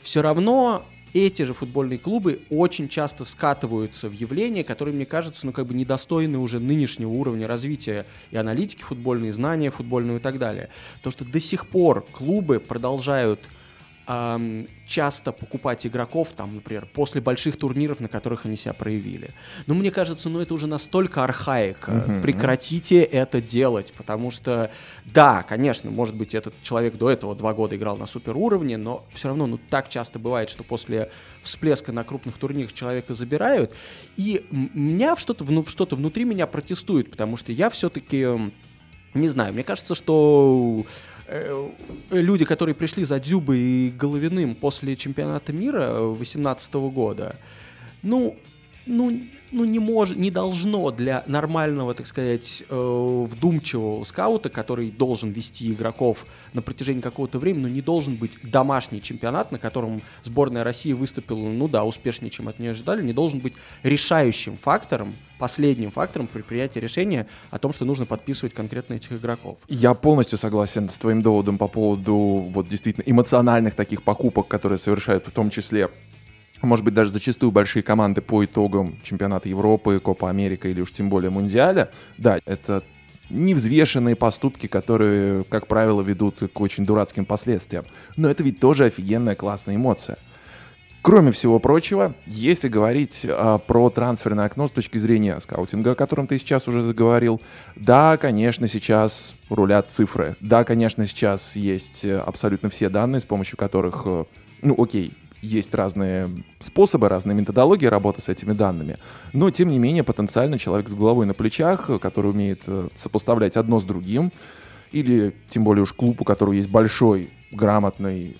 Все равно эти же футбольные клубы очень часто скатываются в явления, которые, мне кажется, ну, как бы недостойны уже нынешнего уровня развития и аналитики футбольные, знания футбольного и так далее. То, что до сих пор клубы продолжают эм, часто покупать игроков, там, например, после больших турниров, на которых они себя проявили. Но мне кажется, ну это уже настолько архаика. Uh-huh. Прекратите это делать, потому что, да, конечно, может быть, этот человек до этого два года играл на супер уровне, но все равно, ну так часто бывает, что после всплеска на крупных турнирах человека забирают, и меня что-то ну, что внутри меня протестует, потому что я все-таки не знаю, мне кажется, что Э, люди, которые пришли за Дзюбой и Головиным после чемпионата мира 2018 года, ну, ну, ну не, может, не должно для нормального, так сказать, э, вдумчивого скаута, который должен вести игроков на протяжении какого-то времени, но не должен быть домашний чемпионат, на котором сборная России выступила, ну да, успешнее, чем от нее ожидали, не должен быть решающим фактором, последним фактором при принятии решения о том, что нужно подписывать конкретно этих игроков. Я полностью согласен с твоим доводом по поводу вот действительно эмоциональных таких покупок, которые совершают в том числе может быть, даже зачастую большие команды по итогам чемпионата Европы, Копа Америка или уж тем более Мундиаля, да, это невзвешенные поступки, которые, как правило, ведут к очень дурацким последствиям. Но это ведь тоже офигенная классная эмоция. Кроме всего прочего, если говорить а, про трансферное окно с точки зрения скаутинга, о котором ты сейчас уже заговорил, да, конечно, сейчас рулят цифры. Да, конечно, сейчас есть абсолютно все данные, с помощью которых, э, ну, окей, есть разные способы, разные методологии работы с этими данными, но тем не менее потенциально человек с головой на плечах, который умеет э, сопоставлять одно с другим, или тем более уж клуб, у которого есть большой, грамотный,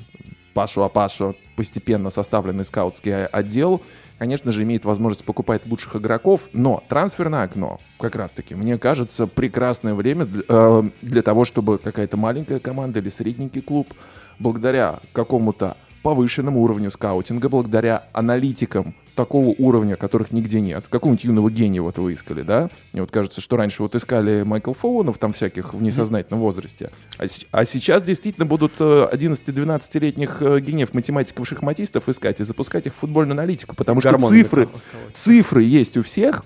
пашу а пашу постепенно составленный скаутский отдел, конечно же, имеет возможность покупать лучших игроков, но трансферное окно, как раз-таки, мне кажется, прекрасное время для, э, для того, чтобы какая-то маленькая команда или средненький клуб благодаря какому-то повышенному уровню скаутинга, благодаря аналитикам такого уровня, которых нигде нет. Какого-нибудь юного гения вот вы искали, да? Мне вот кажется, что раньше вот искали Майкл Фоунов там всяких в несознательном возрасте. А, а сейчас действительно будут 11-12-летних э, э, гениев, математиков, шахматистов искать и запускать их в футбольную аналитику, потому что цифры, цифры есть у всех,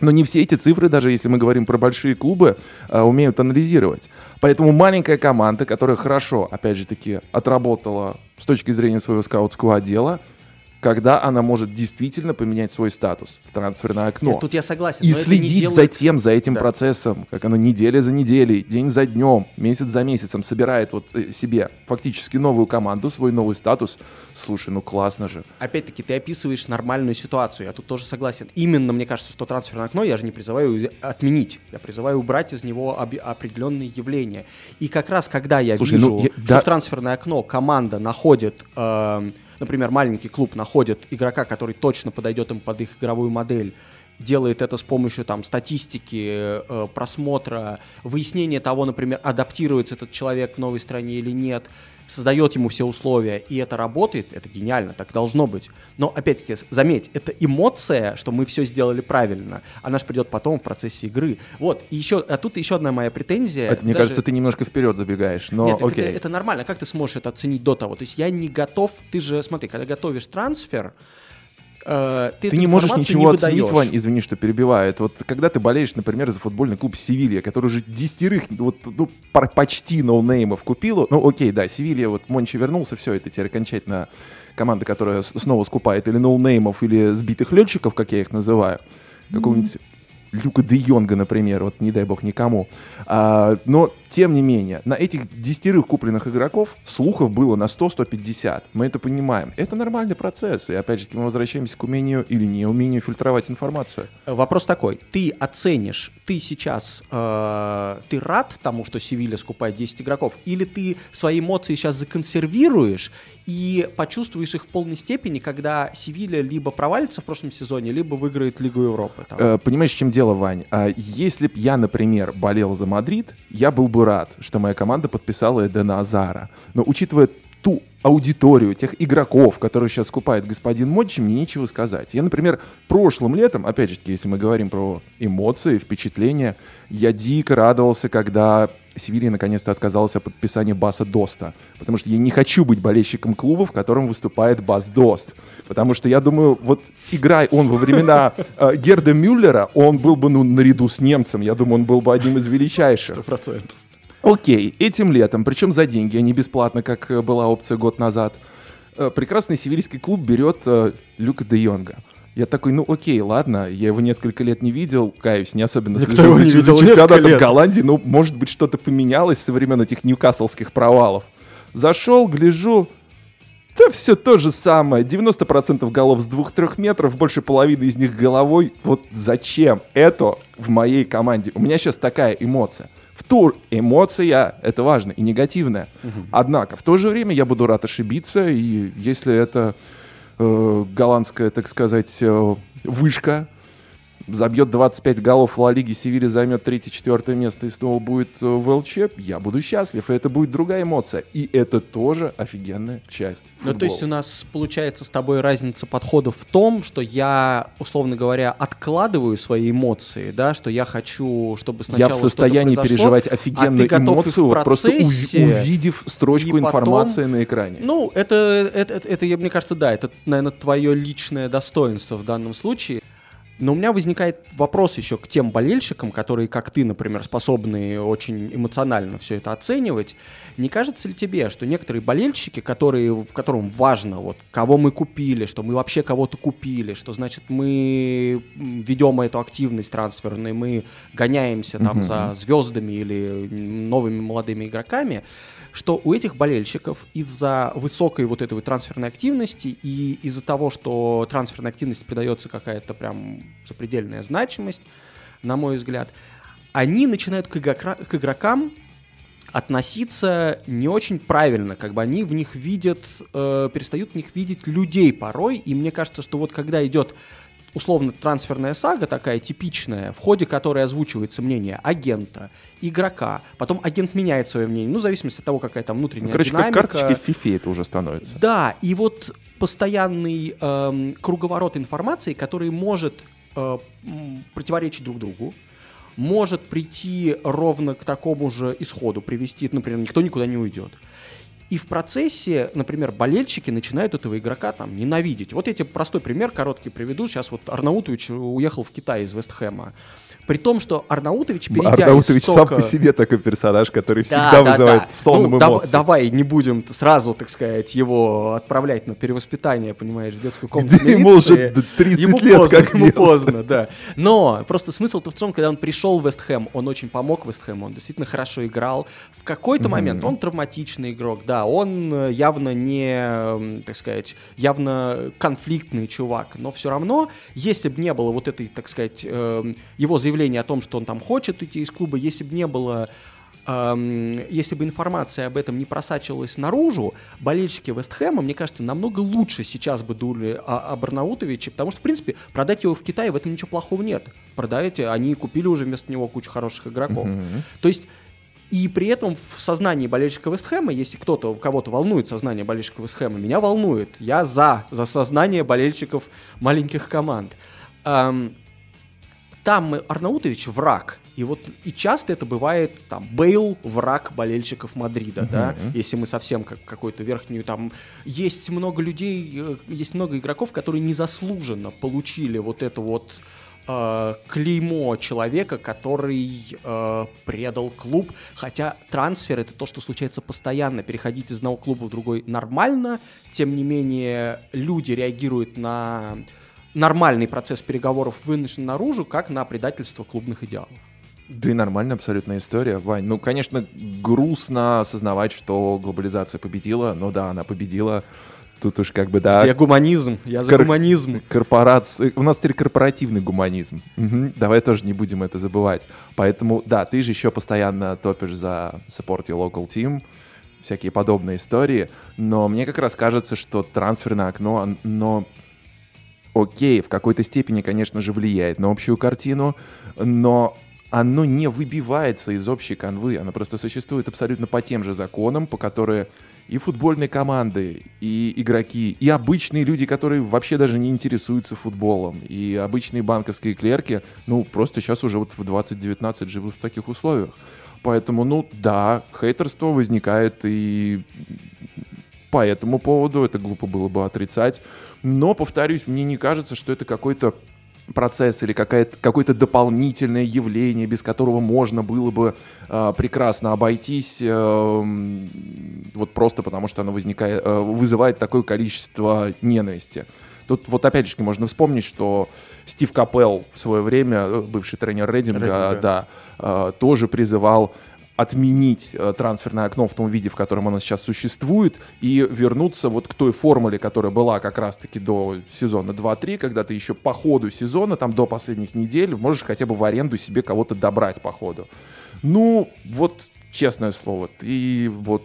но не все эти цифры, даже если мы говорим про большие клубы, э, умеют анализировать. Поэтому маленькая команда, которая хорошо, опять же таки, отработала с точки зрения своего скаутского отдела, когда она может действительно поменять свой статус в трансферное окно. Нет, тут я согласен. И следить делает... за тем, за этим да. процессом, как оно неделя за неделей, день за днем, месяц за месяцем собирает вот э, себе фактически новую команду, свой новый статус. Слушай, ну классно же. Опять-таки, ты описываешь нормальную ситуацию, я тут тоже согласен. Именно мне кажется, что трансферное окно я же не призываю отменить, я призываю убрать из него об... определенные явления. И как раз когда я Слушай, ну, вижу, ну, я... что да... в трансферное окно команда находит... Э например, маленький клуб находит игрока, который точно подойдет им под их игровую модель, делает это с помощью там статистики, э, просмотра, выяснения того, например, адаптируется этот человек в новой стране или нет, создает ему все условия, и это работает, это гениально, так должно быть. Но, опять-таки, заметь, это эмоция, что мы все сделали правильно. Она же придет потом в процессе игры. Вот, и еще, а тут еще одна моя претензия. Это, мне даже... кажется, ты немножко вперед забегаешь, но Нет, окей. Это, это нормально. Как ты сможешь это оценить до того? То есть я не готов, ты же, смотри, когда готовишь трансфер, э, ты, ты не можешь ничего не оценить, Вань, извини, что перебиваю. Это вот когда ты болеешь, например, за футбольный клуб Севилья, который уже десятерых, вот, ну, почти ноунеймов купил. Ну, окей, да, Севилья, вот Мончи вернулся, все, это теперь окончательно команда, которая снова скупает или ноунеймов, или сбитых летчиков, как я их называю. Какого-нибудь Люка де Йонга, например, вот не дай бог никому. А, но, тем не менее, на этих десятерых купленных игроков слухов было на 100-150. Мы это понимаем. Это нормальный процесс. И опять же, мы возвращаемся к умению или не умению фильтровать информацию. Вопрос такой. Ты оценишь, ты сейчас, э, ты рад тому, что Севилья скупает 10 игроков, или ты свои эмоции сейчас законсервируешь и почувствуешь их в полной степени, когда Севилья либо провалится в прошлом сезоне, либо выиграет Лигу Европы? Э, понимаешь, в чем дело, Вань? А если б я, например, болел за Мадрид, я был бы рад, что моя команда подписала Эдена Азара. Но учитывая ту аудиторию, тех игроков, которые сейчас скупает господин Мончи, мне нечего сказать. Я, например, прошлым летом, опять же, если мы говорим про эмоции, впечатления, я дико радовался, когда Севилья наконец-то отказалась от подписания Баса Доста. Потому что я не хочу быть болельщиком клуба, в котором выступает Бас Дост. Потому что я думаю, вот играй он во времена э, Герда Мюллера, он был бы ну, наряду с немцем. Я думаю, он был бы одним из величайших. Сто процентов. Окей, этим летом, причем за деньги, а не бесплатно, как э, была опция год назад, э, прекрасный севильский клуб берет э, Люка де Йонга. Я такой, ну окей, ладно, я его несколько лет не видел, каюсь, не особенно Никто его не видел чемпионатом Голландии, ну, может быть, что-то поменялось со времен этих ньюкаслских провалов. Зашел, гляжу, да все то же самое. 90% голов с 2-3 метров, больше половины из них головой. Вот зачем это в моей команде? У меня сейчас такая эмоция. В ту эмоция, это важно, и негативная. Угу. Однако, в то же время я буду рад ошибиться, и если это э, голландская, так сказать, э, вышка, забьет 25 голов в Ла Лиге, Севилья займет 3-4 место и снова будет в ЛЧ, я буду счастлив, и это будет другая эмоция. И это тоже офигенная часть футбола. Ну, то есть у нас получается с тобой разница подходов в том, что я, условно говоря, откладываю свои эмоции, да, что я хочу, чтобы сначала Я в состоянии переживать офигенную а эмоцию, вот просто увидев строчку информации потом, на экране. Ну, это, это, это, это, мне кажется, да, это, наверное, твое личное достоинство в данном случае. Но у меня возникает вопрос еще к тем болельщикам, которые, как ты, например, способны очень эмоционально все это оценивать. Не кажется ли тебе, что некоторые болельщики, которые, в котором важно, вот, кого мы купили, что мы вообще кого-то купили, что, значит, мы ведем эту активность трансферную, мы гоняемся там mm-hmm. за звездами или новыми молодыми игроками, что у этих болельщиков из-за высокой вот этой вот трансферной активности и из-за того, что трансферной активности придается какая-то прям запредельная значимость, на мой взгляд, они начинают к, игрока, к игрокам относиться не очень правильно, как бы они в них видят, э, перестают в них видеть людей порой, и мне кажется, что вот когда идет условно трансферная сага такая типичная, в ходе которой озвучивается мнение агента, игрока, потом агент меняет свое мнение, ну, в зависимости от того, какая там внутренняя ну, короче, динамика. как карточки в FIFA это уже становится. Да, и вот постоянный эм, круговорот информации, который может э, противоречить друг другу, может прийти ровно к такому же исходу, привести, например, никто никуда не уйдет. И в процессе, например, болельщики начинают этого игрока там ненавидеть. Вот я тебе простой пример короткий приведу. Сейчас вот Арнаутович уехал в Китай из Вестхэма. При том, что Арнаутович, перейдя Арнаутович из сока... сам по себе такой персонаж, который всегда да, вызывает да. сонным ну, эмоции. давай не будем сразу, так сказать, его отправлять на перевоспитание, понимаешь, в детскую комнату Где ему уже 30 ему лет, поздно, как Ему поздно, да. Но просто смысл-то в том, когда он пришел в Вестхэм, он очень помог Вестхэму, он действительно хорошо играл. В какой-то mm-hmm. момент он травматичный игрок, да, он э, явно не, так сказать, явно конфликтный чувак, но все равно, если бы не было вот этой, так сказать, эм, его заявления о том, что он там хочет уйти из клуба, если бы не было если бы информация об этом не просачивалась наружу, болельщики Вестхэма, мне кажется, намного лучше сейчас бы думали о, о Барнаутовиче, потому что, в принципе, продать его в Китае в этом ничего плохого нет. Продаете, они купили уже вместо него кучу хороших игроков. Mm-hmm. То есть и при этом в сознании болельщика Вестхэма, если кто-то, кого-то волнует сознание болельщика Вестхэма, меня волнует. Я за, за сознание болельщиков маленьких команд. Эм, там Арнаутович враг. И вот и часто это бывает там Бейл враг болельщиков Мадрида, uh-huh. да, если мы совсем как какую-то верхнюю там есть много людей, э, есть много игроков, которые незаслуженно получили вот это вот э, клеймо человека, который э, предал клуб, хотя трансфер это то, что случается постоянно, переходить из одного клуба в другой нормально, тем не менее люди реагируют на нормальный процесс переговоров вынесен наружу, как на предательство клубных идеалов. Да и нормальная абсолютная история, Вань. Ну, конечно, грустно осознавать, что глобализация победила, но да, она победила. Тут уж как бы, да... Я гуманизм, я за Кор- гуманизм. Корпорация... У нас теперь корпоративный гуманизм. Угу. Давай тоже не будем это забывать. Поэтому, да, ты же еще постоянно топишь за support your local team, всякие подобные истории, но мне как раз кажется, что трансферное окно, оно окей, в какой-то степени, конечно же, влияет на общую картину, но оно не выбивается из общей канвы, оно просто существует абсолютно по тем же законам, по которым и футбольные команды, и игроки, и обычные люди, которые вообще даже не интересуются футболом, и обычные банковские клерки, ну, просто сейчас уже вот в 2019 живут в таких условиях. Поэтому, ну, да, хейтерство возникает и по этому поводу, это глупо было бы отрицать. Но, повторюсь, мне не кажется, что это какой-то процесс или какое-то дополнительное явление, без которого можно было бы э, прекрасно обойтись, э, вот просто потому что оно возникает, э, вызывает такое количество ненависти. Тут вот опять же можно вспомнить, что Стив Капелл в свое время, э, бывший тренер Рейдинга, Рейдинга. да, э, тоже призывал отменить э, трансферное окно в том виде, в котором оно сейчас существует, и вернуться вот к той формуле, которая была как раз-таки до сезона 2-3, когда ты еще по ходу сезона, там до последних недель, можешь хотя бы в аренду себе кого-то добрать по ходу. Ну, вот честное слово, ты вот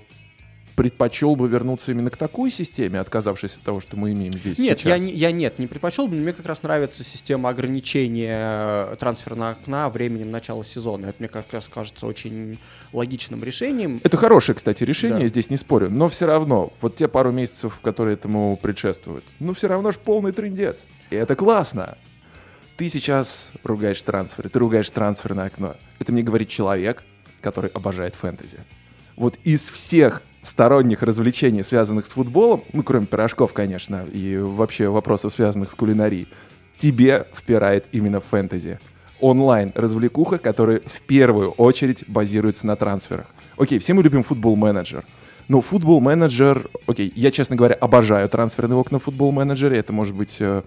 предпочел бы вернуться именно к такой системе, отказавшись от того, что мы имеем здесь нет, сейчас? Нет, я, я нет, не предпочел бы. Мне как раз нравится система ограничения э, трансферного окна временем начала сезона. Это мне как раз кажется очень логичным решением. Это хорошее, кстати, решение, да. здесь не спорю. Но все равно, вот те пару месяцев, которые этому предшествуют, ну все равно же полный трендец. И это классно. Ты сейчас ругаешь трансферы, ты ругаешь трансферное окно. Это мне говорит человек, который обожает фэнтези. Вот из всех сторонних развлечений, связанных с футболом, ну, кроме пирожков, конечно, и вообще вопросов, связанных с кулинарией, тебе впирает именно фэнтези. Онлайн-развлекуха, которая в первую очередь базируется на трансферах. Окей, все мы любим футбол-менеджер. Но футбол-менеджер, окей, я, честно говоря, обожаю трансферные окна в футбол-менеджере. Это может быть э,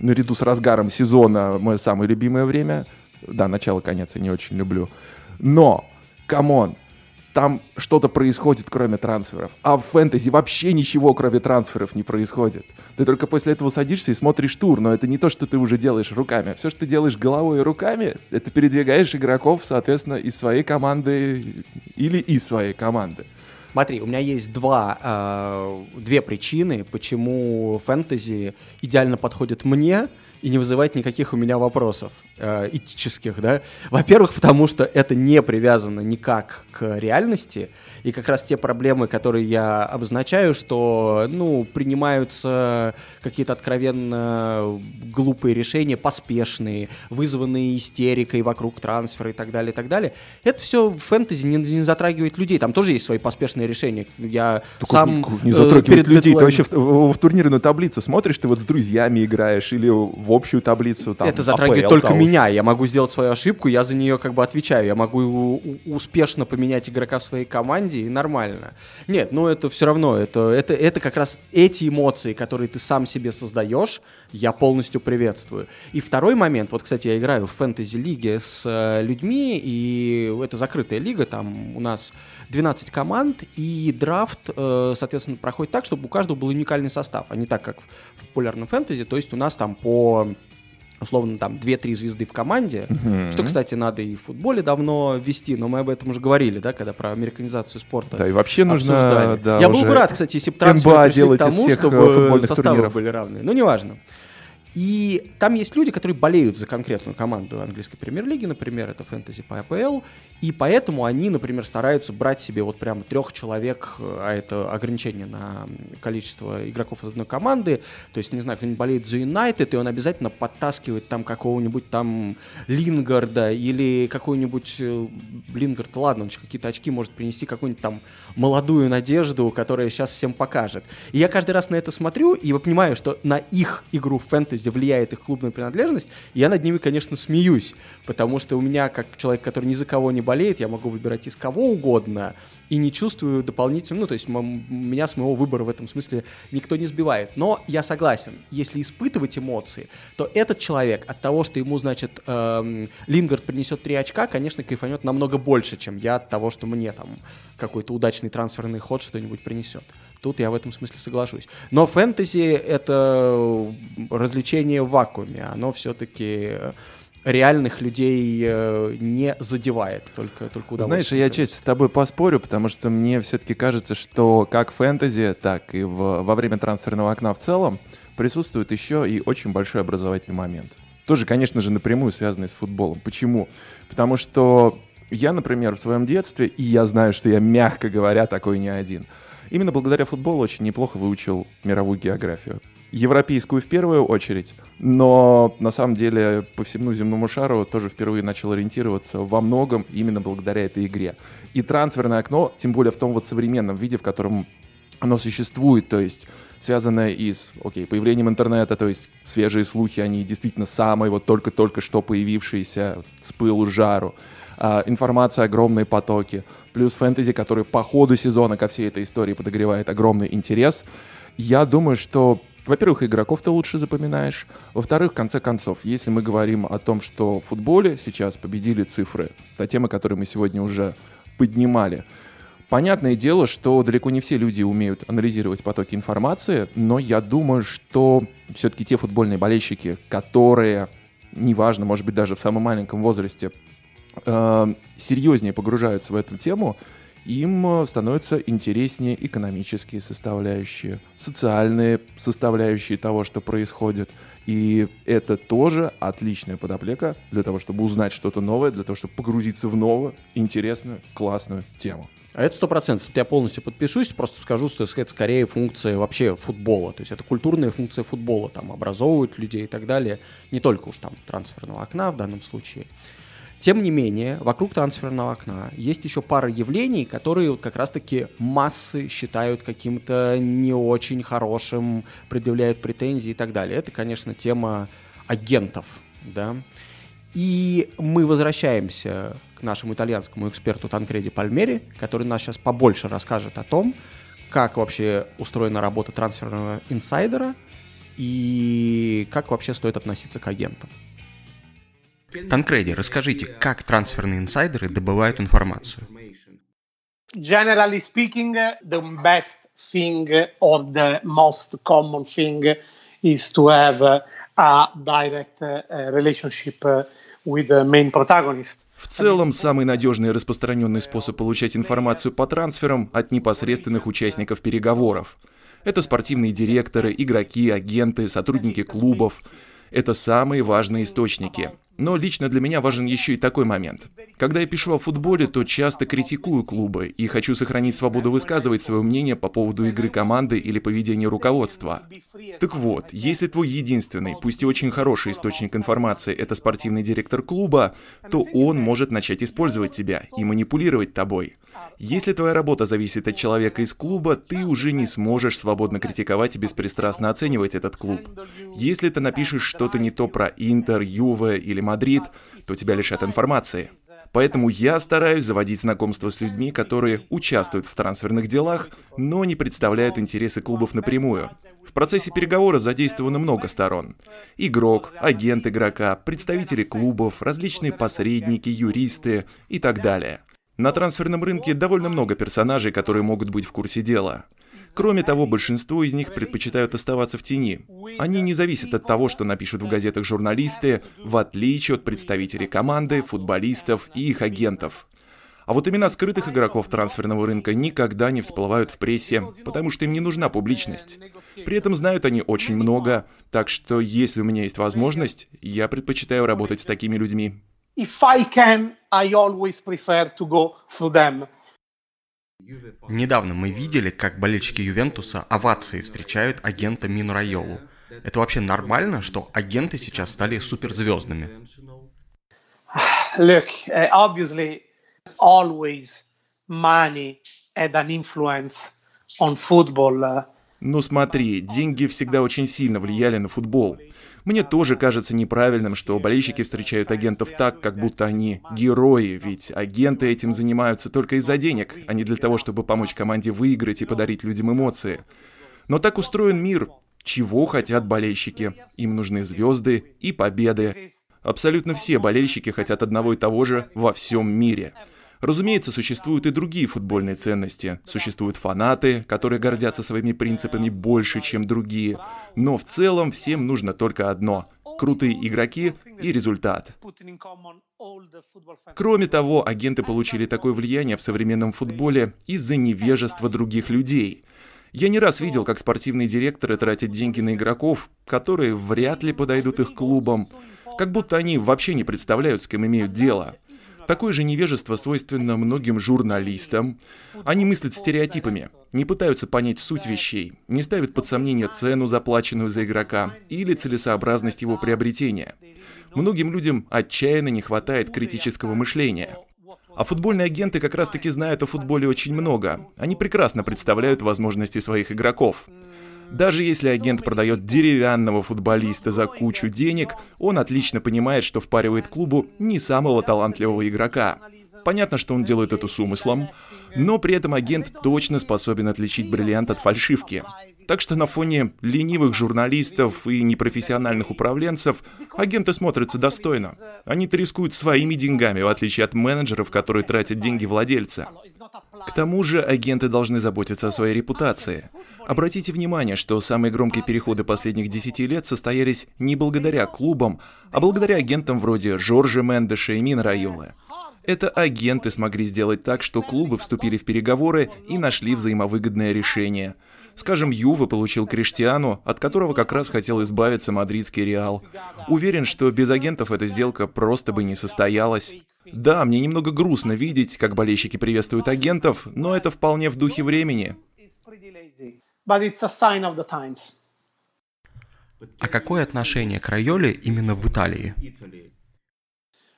наряду с разгаром сезона мое самое любимое время. Да, начало, конец я не очень люблю. Но, come on, там что-то происходит, кроме трансферов. А в фэнтези вообще ничего, кроме трансферов, не происходит. Ты только после этого садишься и смотришь тур, но это не то, что ты уже делаешь руками. Все, что ты делаешь головой и руками, это передвигаешь игроков, соответственно, из своей команды или из своей команды. Смотри, у меня есть два, э, две причины, почему фэнтези идеально подходит мне и не вызывает никаких у меня вопросов э, этических, да. Во-первых, потому что это не привязано никак к реальности, и как раз те проблемы, которые я обозначаю, что, ну, принимаются какие-то откровенно глупые решения, поспешные, вызванные истерикой вокруг трансфера и так далее, и так далее. Это все в фэнтези не, не затрагивает людей. Там тоже есть свои поспешные решения. Я Только сам... Не, не затрагивает э, людей. Ты вообще в, в, в турнирную таблицу смотришь, ты вот с друзьями играешь или в в общую таблицу. Там, это затрагивает APL, только того. меня. Я могу сделать свою ошибку, я за нее как бы отвечаю. Я могу успешно поменять игрока в своей команде и нормально. Нет, ну это все равно, это, это, это как раз эти эмоции, которые ты сам себе создаешь, я полностью приветствую. И второй момент, вот, кстати, я играю в фэнтези-лиге с э, людьми, и это закрытая лига, там у нас 12 команд, и драфт, э, соответственно, проходит так, чтобы у каждого был уникальный состав, а не так, как в, популярном фэнтези, то есть у нас там по условно там 2-3 звезды в команде, mm-hmm. что, кстати, надо и в футболе давно вести, но мы об этом уже говорили, да, когда про американизацию спорта Да, и вообще нужно, да, Я был бы рад, кстати, если бы трансферы пришли к тому, чтобы составы турниров. были равны, но неважно. И там есть люди, которые болеют за конкретную команду английской премьер-лиги, например, это фэнтези по АПЛ, и поэтому они, например, стараются брать себе вот прям трех человек, а это ограничение на количество игроков из одной команды, то есть, не знаю, кто-нибудь болеет за Юнайтед, и он обязательно подтаскивает там какого-нибудь там Лингарда или какой-нибудь э, Лингард, ладно, он какие-то очки может принести, какую-нибудь там молодую надежду, которая сейчас всем покажет. И я каждый раз на это смотрю и понимаю, что на их игру в фэнтези влияет их клубная принадлежность, я над ними, конечно, смеюсь, потому что у меня, как человек, который ни за кого не болеет, я могу выбирать из кого угодно, и не чувствую дополнительно, ну, то есть меня с моего выбора в этом смысле никто не сбивает. Но я согласен, если испытывать эмоции, то этот человек от того, что ему, значит, эм, Лингард принесет три очка, конечно, кайфанет намного больше, чем я от того, что мне там какой-то удачный трансферный ход что-нибудь принесет. Тут я в этом смысле соглашусь. Но фэнтези — это развлечение в вакууме. Оно все-таки реальных людей э, не задевает, только, только удовольствие. Знаешь, я честно с тобой поспорю, потому что мне все-таки кажется, что как фэнтези, так и в, во время трансферного окна в целом присутствует еще и очень большой образовательный момент. Тоже, конечно же, напрямую связанный с футболом. Почему? Потому что я, например, в своем детстве, и я знаю, что я, мягко говоря, такой не один, именно благодаря футболу очень неплохо выучил мировую географию европейскую в первую очередь, но на самом деле по всему земному шару тоже впервые начал ориентироваться во многом именно благодаря этой игре. И трансферное окно, тем более в том вот современном виде, в котором оно существует, то есть связанное и с, окей, появлением интернета, то есть свежие слухи, они действительно самые вот только-только что появившиеся с пылу жару, а, информация, огромные потоки, плюс фэнтези, который по ходу сезона ко всей этой истории подогревает огромный интерес. Я думаю, что во-первых, игроков ты лучше запоминаешь. Во-вторых, в конце концов, если мы говорим о том, что в футболе сейчас победили цифры, та тема, которую мы сегодня уже поднимали, понятное дело, что далеко не все люди умеют анализировать потоки информации, но я думаю, что все-таки те футбольные болельщики, которые, неважно, может быть, даже в самом маленьком возрасте, э, серьезнее погружаются в эту тему, им э, становятся интереснее экономические составляющие, социальные составляющие того, что происходит. И это тоже отличная подоплека для того, чтобы узнать что-то новое, для того, чтобы погрузиться в новую, интересную, классную тему. А это сто процентов. Тут я полностью подпишусь, просто скажу, что это скорее функция вообще футбола. То есть это культурная функция футбола, там образовывают людей и так далее. Не только уж там трансферного окна в данном случае. Тем не менее, вокруг трансферного окна есть еще пара явлений, которые вот как раз-таки массы считают каким-то не очень хорошим, предъявляют претензии и так далее. Это, конечно, тема агентов, да. И мы возвращаемся к нашему итальянскому эксперту Танкреди Пальмери, который нас сейчас побольше расскажет о том, как вообще устроена работа трансферного инсайдера и как вообще стоит относиться к агентам. Танкреди, расскажите, как трансферные инсайдеры добывают информацию? Generally speaking, the best thing or the most common thing is to have a direct relationship with the main protagonist. В целом, самый надежный и распространенный способ получать информацию по трансферам от непосредственных участников переговоров. Это спортивные директоры, игроки, агенты, сотрудники клубов. Это самые важные источники. Но лично для меня важен еще и такой момент. Когда я пишу о футболе, то часто критикую клубы и хочу сохранить свободу высказывать свое мнение по поводу игры команды или поведения руководства. Так вот, если твой единственный, пусть и очень хороший источник информации — это спортивный директор клуба, то он может начать использовать тебя и манипулировать тобой. Если твоя работа зависит от человека из клуба, ты уже не сможешь свободно критиковать и беспристрастно оценивать этот клуб. Если ты напишешь что-то не то про Интер, Юве или Мадрид, то тебя лишат информации. Поэтому я стараюсь заводить знакомства с людьми, которые участвуют в трансферных делах, но не представляют интересы клубов напрямую. В процессе переговора задействовано много сторон. Игрок, агент игрока, представители клубов, различные посредники, юристы и так далее. На трансферном рынке довольно много персонажей, которые могут быть в курсе дела. Кроме того, большинство из них предпочитают оставаться в тени. Они не зависят от того, что напишут в газетах журналисты, в отличие от представителей команды, футболистов и их агентов. А вот имена скрытых игроков трансферного рынка никогда не всплывают в прессе, потому что им не нужна публичность. При этом знают они очень много, так что если у меня есть возможность, я предпочитаю работать с такими людьми. If I can, I always prefer to go through them. Недавно мы видели, как болельщики Ювентуса овации встречают агента Мину Райолу. Это вообще нормально, что агенты сейчас стали суперзвездными? Look, uh, obviously, always money had an influence on football. Ну смотри, деньги всегда очень сильно влияли на футбол. Мне тоже кажется неправильным, что болельщики встречают агентов так, как будто они герои, ведь агенты этим занимаются только из-за денег, а не для того, чтобы помочь команде выиграть и подарить людям эмоции. Но так устроен мир. Чего хотят болельщики? Им нужны звезды и победы. Абсолютно все болельщики хотят одного и того же во всем мире. Разумеется, существуют и другие футбольные ценности. Существуют фанаты, которые гордятся своими принципами больше, чем другие. Но в целом всем нужно только одно – крутые игроки и результат. Кроме того, агенты получили такое влияние в современном футболе из-за невежества других людей. Я не раз видел, как спортивные директоры тратят деньги на игроков, которые вряд ли подойдут их клубам, как будто они вообще не представляют, с кем имеют дело. Такое же невежество свойственно многим журналистам. Они мыслят стереотипами, не пытаются понять суть вещей, не ставят под сомнение цену, заплаченную за игрока, или целесообразность его приобретения. Многим людям отчаянно не хватает критического мышления. А футбольные агенты как раз-таки знают о футболе очень много. Они прекрасно представляют возможности своих игроков. Даже если агент продает деревянного футболиста за кучу денег, он отлично понимает, что впаривает клубу не самого талантливого игрока. Понятно, что он делает это с умыслом, но при этом агент точно способен отличить бриллиант от фальшивки. Так что на фоне ленивых журналистов и непрофессиональных управленцев агенты смотрятся достойно. Они-то рискуют своими деньгами, в отличие от менеджеров, которые тратят деньги владельца. К тому же агенты должны заботиться о своей репутации. Обратите внимание, что самые громкие переходы последних 10 лет состоялись не благодаря клубам, а благодаря агентам вроде Жоржа Мендеша и Мина Райолы. Это агенты смогли сделать так, что клубы вступили в переговоры и нашли взаимовыгодное решение. Скажем, Юва получил Криштиану, от которого как раз хотел избавиться мадридский Реал. Уверен, что без агентов эта сделка просто бы не состоялась. Да, мне немного грустно видеть, как болельщики приветствуют агентов, но это вполне в духе времени. А какое отношение к Райоле именно в Италии?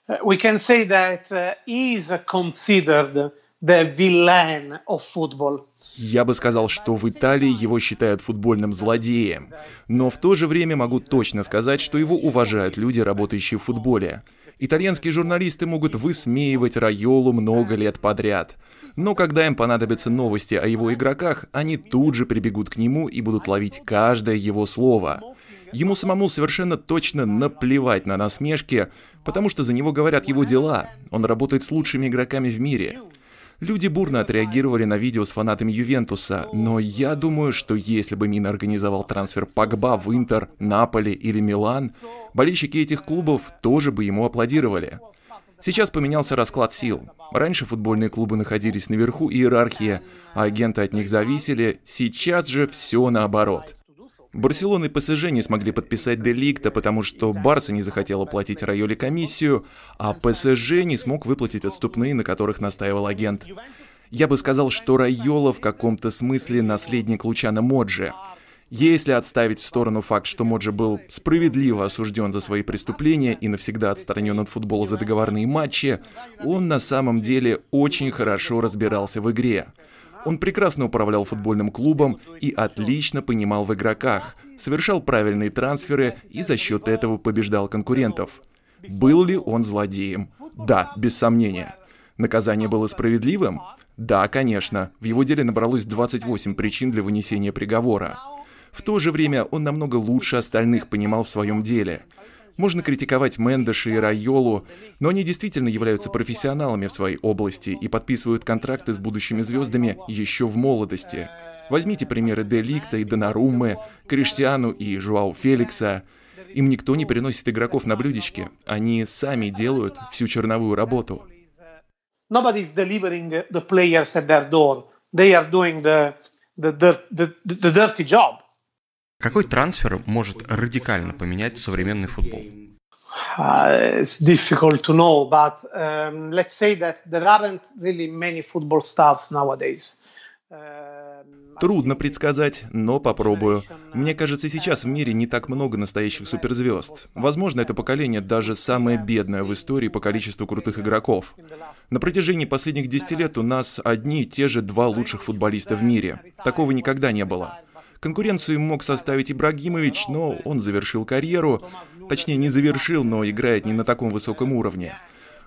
Uh, we can say that uh, he is considered the villain of football. Я бы сказал, что в Италии его считают футбольным злодеем. Но в то же время могу точно сказать, что его уважают люди, работающие в футболе. Итальянские журналисты могут высмеивать Райолу много лет подряд. Но когда им понадобятся новости о его игроках, они тут же прибегут к нему и будут ловить каждое его слово. Ему самому совершенно точно наплевать на насмешки, потому что за него говорят его дела. Он работает с лучшими игроками в мире. Люди бурно отреагировали на видео с фанатами Ювентуса, но я думаю, что если бы Мина организовал трансфер Пагба в Интер, Наполи или Милан, болельщики этих клубов тоже бы ему аплодировали. Сейчас поменялся расклад сил. Раньше футбольные клубы находились наверху иерархии, а агенты от них зависели, сейчас же все наоборот. Барселона и ПСЖ не смогли подписать Деликта, потому что Барса не захотела платить Райоле комиссию, а ПСЖ не смог выплатить отступные, на которых настаивал агент. Я бы сказал, что Райола в каком-то смысле наследник Лучана Моджи. Если отставить в сторону факт, что Моджи был справедливо осужден за свои преступления и навсегда отстранен от футбола за договорные матчи, он на самом деле очень хорошо разбирался в игре. Он прекрасно управлял футбольным клубом и отлично понимал в игроках, совершал правильные трансферы и за счет этого побеждал конкурентов. Был ли он злодеем? Да, без сомнения. Наказание было справедливым? Да, конечно. В его деле набралось 28 причин для вынесения приговора. В то же время он намного лучше остальных понимал в своем деле. Можно критиковать Мендеша и Райолу, но они действительно являются профессионалами в своей области и подписывают контракты с будущими звездами еще в молодости. Возьмите примеры Деликта и Донаруммы, Криштиану и Жуау Феликса. Им никто не приносит игроков на блюдечке. Они сами делают всю черновую работу. They are doing the, the, the, the, the dirty job. Какой трансфер может радикально поменять современный футбол? Uh, it's difficult to know, but um, let's say that there aren't really many football stars nowadays. Um, Трудно предсказать, но попробую. Мне кажется, сейчас в мире не так много настоящих суперзвезд. Возможно, это поколение даже самое бедное в истории по количеству крутых игроков. На протяжении последних 10 лет у нас одни и те же два лучших футболиста в мире. Такого никогда не было. Конкуренцию мог составить Ибрагимович, но он завершил карьеру. Точнее, не завершил, но играет не на таком высоком уровне.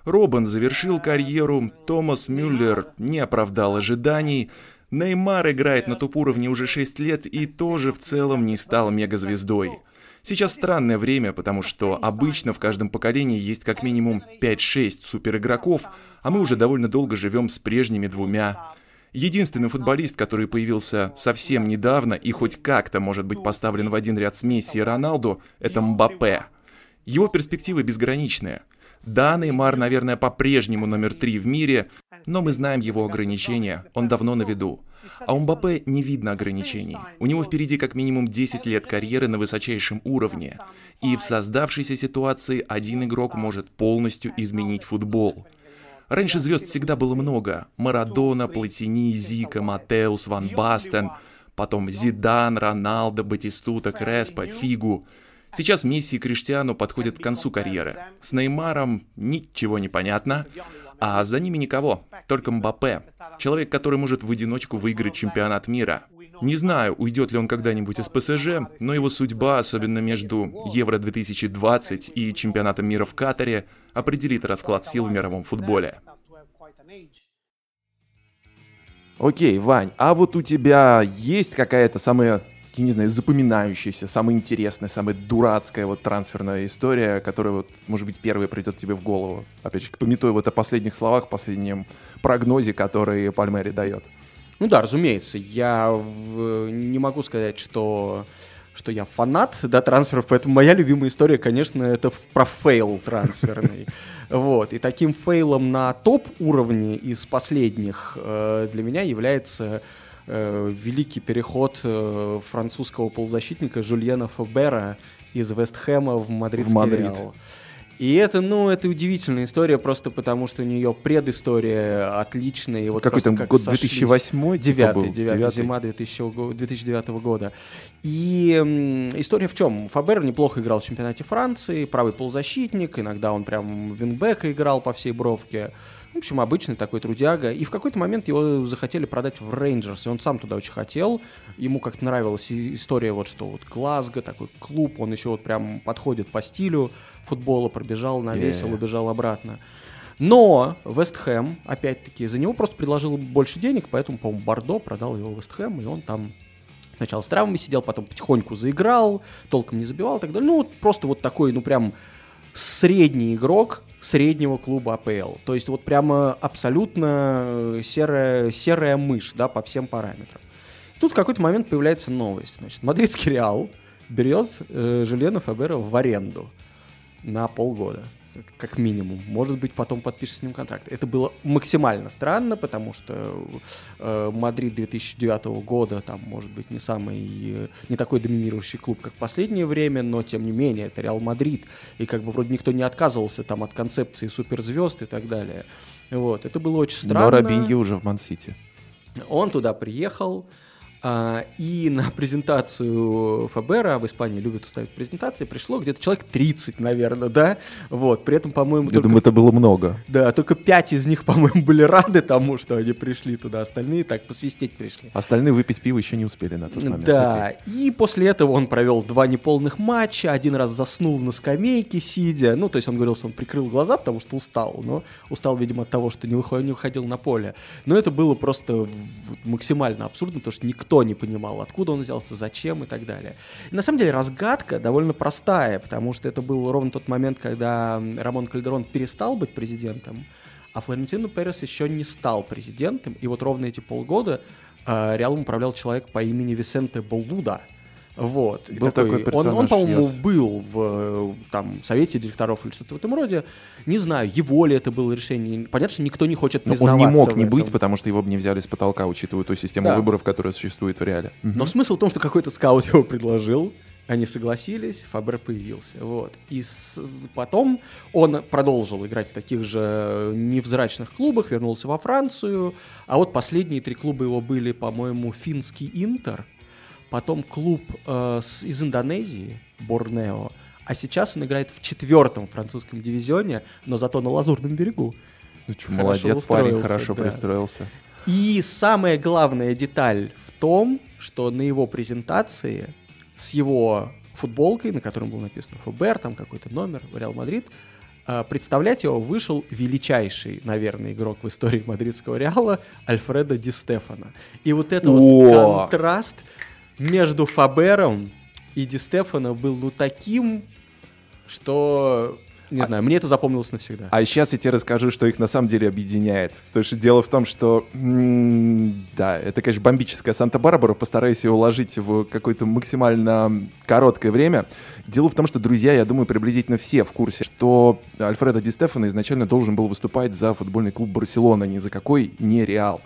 Робан завершил карьеру, Томас Мюллер не оправдал ожиданий, Неймар играет на топ-уровне уже 6 лет и тоже в целом не стал мегазвездой. Сейчас странное время, потому что обычно в каждом поколении есть как минимум 5-6 суперигроков, а мы уже довольно долго живем с прежними двумя. Единственный футболист, который появился совсем недавно и хоть как-то может быть поставлен в один ряд с Месси и Роналду, это Мбаппе. Его перспективы безграничные. Да, Неймар, наверное, по-прежнему номер три в мире, но мы знаем его ограничения, он давно на виду. А у Мбаппе не видно ограничений. У него впереди как минимум 10 лет карьеры на высочайшем уровне. И в создавшейся ситуации один игрок может полностью изменить футбол. Раньше звезд всегда было много. Марадона, Платини, Зика, Матеус, Ван Бастен. Потом Зидан, Роналдо, Батистута, Креспо, Фигу. Сейчас Месси и Криштиану подходят к концу карьеры. С Неймаром ничего не понятно. А за ними никого, только Мбаппе. Человек, который может в одиночку выиграть чемпионат мира. Не знаю, уйдет ли он когда-нибудь из ПСЖ, но его судьба, особенно между Евро-2020 и чемпионатом мира в Катаре, определит расклад сил в мировом футболе. Окей, Вань, а вот у тебя есть какая-то самая, я не знаю, запоминающаяся, самая интересная, самая дурацкая вот трансферная история, которая вот, может быть, первая придет тебе в голову? Опять же, памятуя вот о последних словах, последнем прогнозе, который Пальмери дает. Ну да, разумеется, я в... не могу сказать, что что я фанат да, трансферов, поэтому моя любимая история, конечно, это про фейл трансферный. Вот. И таким фейлом на топ-уровне из последних э, для меня является э, великий переход э, французского полузащитника Жульена Фобера из Вестхэма в Мадридский в Мадрид. Реал. И это, ну, это удивительная история, просто потому что у нее предыстория отличная. И вот Какой там год 2008 Девятый, девятый, зима 2000, 2009 года. И м, история в чем? Фобер неплохо играл в чемпионате Франции, правый полузащитник, иногда он прям вингбека играл по всей бровке. В общем, обычный такой трудяга. И в какой-то момент его захотели продать в Рейнджерс, и он сам туда очень хотел. Ему как-то нравилась история, вот что вот Глазго, такой клуб, он еще вот прям подходит по стилю футбола, пробежал, навесил, yeah. убежал обратно. Но Вестхэм, опять-таки, за него просто предложил больше денег, поэтому, по-моему, Бордо продал его Вестхэм, и он там сначала с травмами сидел, потом потихоньку заиграл, толком не забивал и так далее. Ну, вот просто вот такой, ну, прям средний игрок, среднего клуба АПЛ. То есть вот прямо абсолютно серая, серая мышь, да, по всем параметрам. Тут в какой-то момент появляется новость. Значит, мадридский Реал берет э, Жюльена Фабера в аренду на полгода. Как минимум. Может быть, потом подпишет с ним контракт. Это было максимально странно, потому что э, Мадрид 2009 года, там, может быть, не самый, э, не такой доминирующий клуб, как в последнее время, но, тем не менее, это Реал Мадрид, и как бы вроде никто не отказывался там от концепции суперзвезд и так далее. Вот, это было очень странно. Но Робиньи уже в Ман-Сити. Он туда приехал, а, и на презентацию Фабера, в Испании любят устраивать презентации, пришло где-то человек 30, наверное, да? Вот, при этом, по-моему... Я только... думаю, это было много. Да, только 5 из них, по-моему, были рады тому, что они пришли туда, остальные так посвистеть пришли. Остальные выпить пиво еще не успели на тот момент. Да, Окей. и после этого он провел два неполных матча, один раз заснул на скамейке, сидя, ну, то есть он говорил, что он прикрыл глаза, потому что устал, но устал, видимо, от того, что не выходил, не выходил на поле. Но это было просто максимально абсурдно, потому что никто никто не понимал, откуда он взялся, зачем и так далее. И на самом деле разгадка довольно простая, потому что это был ровно тот момент, когда Рамон Кальдерон перестал быть президентом, а Флорентино Перес еще не стал президентом, и вот ровно эти полгода э, Реалом управлял человек по имени Висенте Боллуда – вот. Был такой, такой он, он, по-моему, yes. был в там, совете директоров или что-то в этом роде. Не знаю, его ли это было решение. Понятно, что никто не хочет Но он не мог не быть, потому что его бы не взяли с потолка, учитывая ту систему да. выборов, которая существует в реале. Но угу. смысл в том, что какой-то скаут его предложил, они согласились, Фабер появился. Вот. И с, потом он продолжил играть в таких же невзрачных клубах, вернулся во Францию. А вот последние три клуба его были, по-моему, финский Интер – потом клуб э, с, из Индонезии, Борнео, а сейчас он играет в четвертом французском дивизионе, но зато на Лазурном берегу. Ну что, молодец, парень, хорошо да. пристроился. И самая главная деталь в том, что на его презентации с его футболкой, на котором было написано ФБР, там какой-то номер, Реал Мадрид, э, представлять его вышел величайший, наверное, игрок в истории мадридского Реала Альфредо Ди Стефано. И вот это вот контраст между Фабером и Ди Стефано был ну таким, что не а, знаю, мне это запомнилось навсегда. А сейчас я тебе расскажу, что их на самом деле объединяет. Потому что дело в том, что, да, это, конечно, бомбическая Санта-Барбара, постараюсь ее уложить в какое-то максимально короткое время. Дело в том, что, друзья, я думаю, приблизительно все в курсе, что Альфредо Ди Стефано изначально должен был выступать за футбольный клуб Барселона, ни за какой не Реал.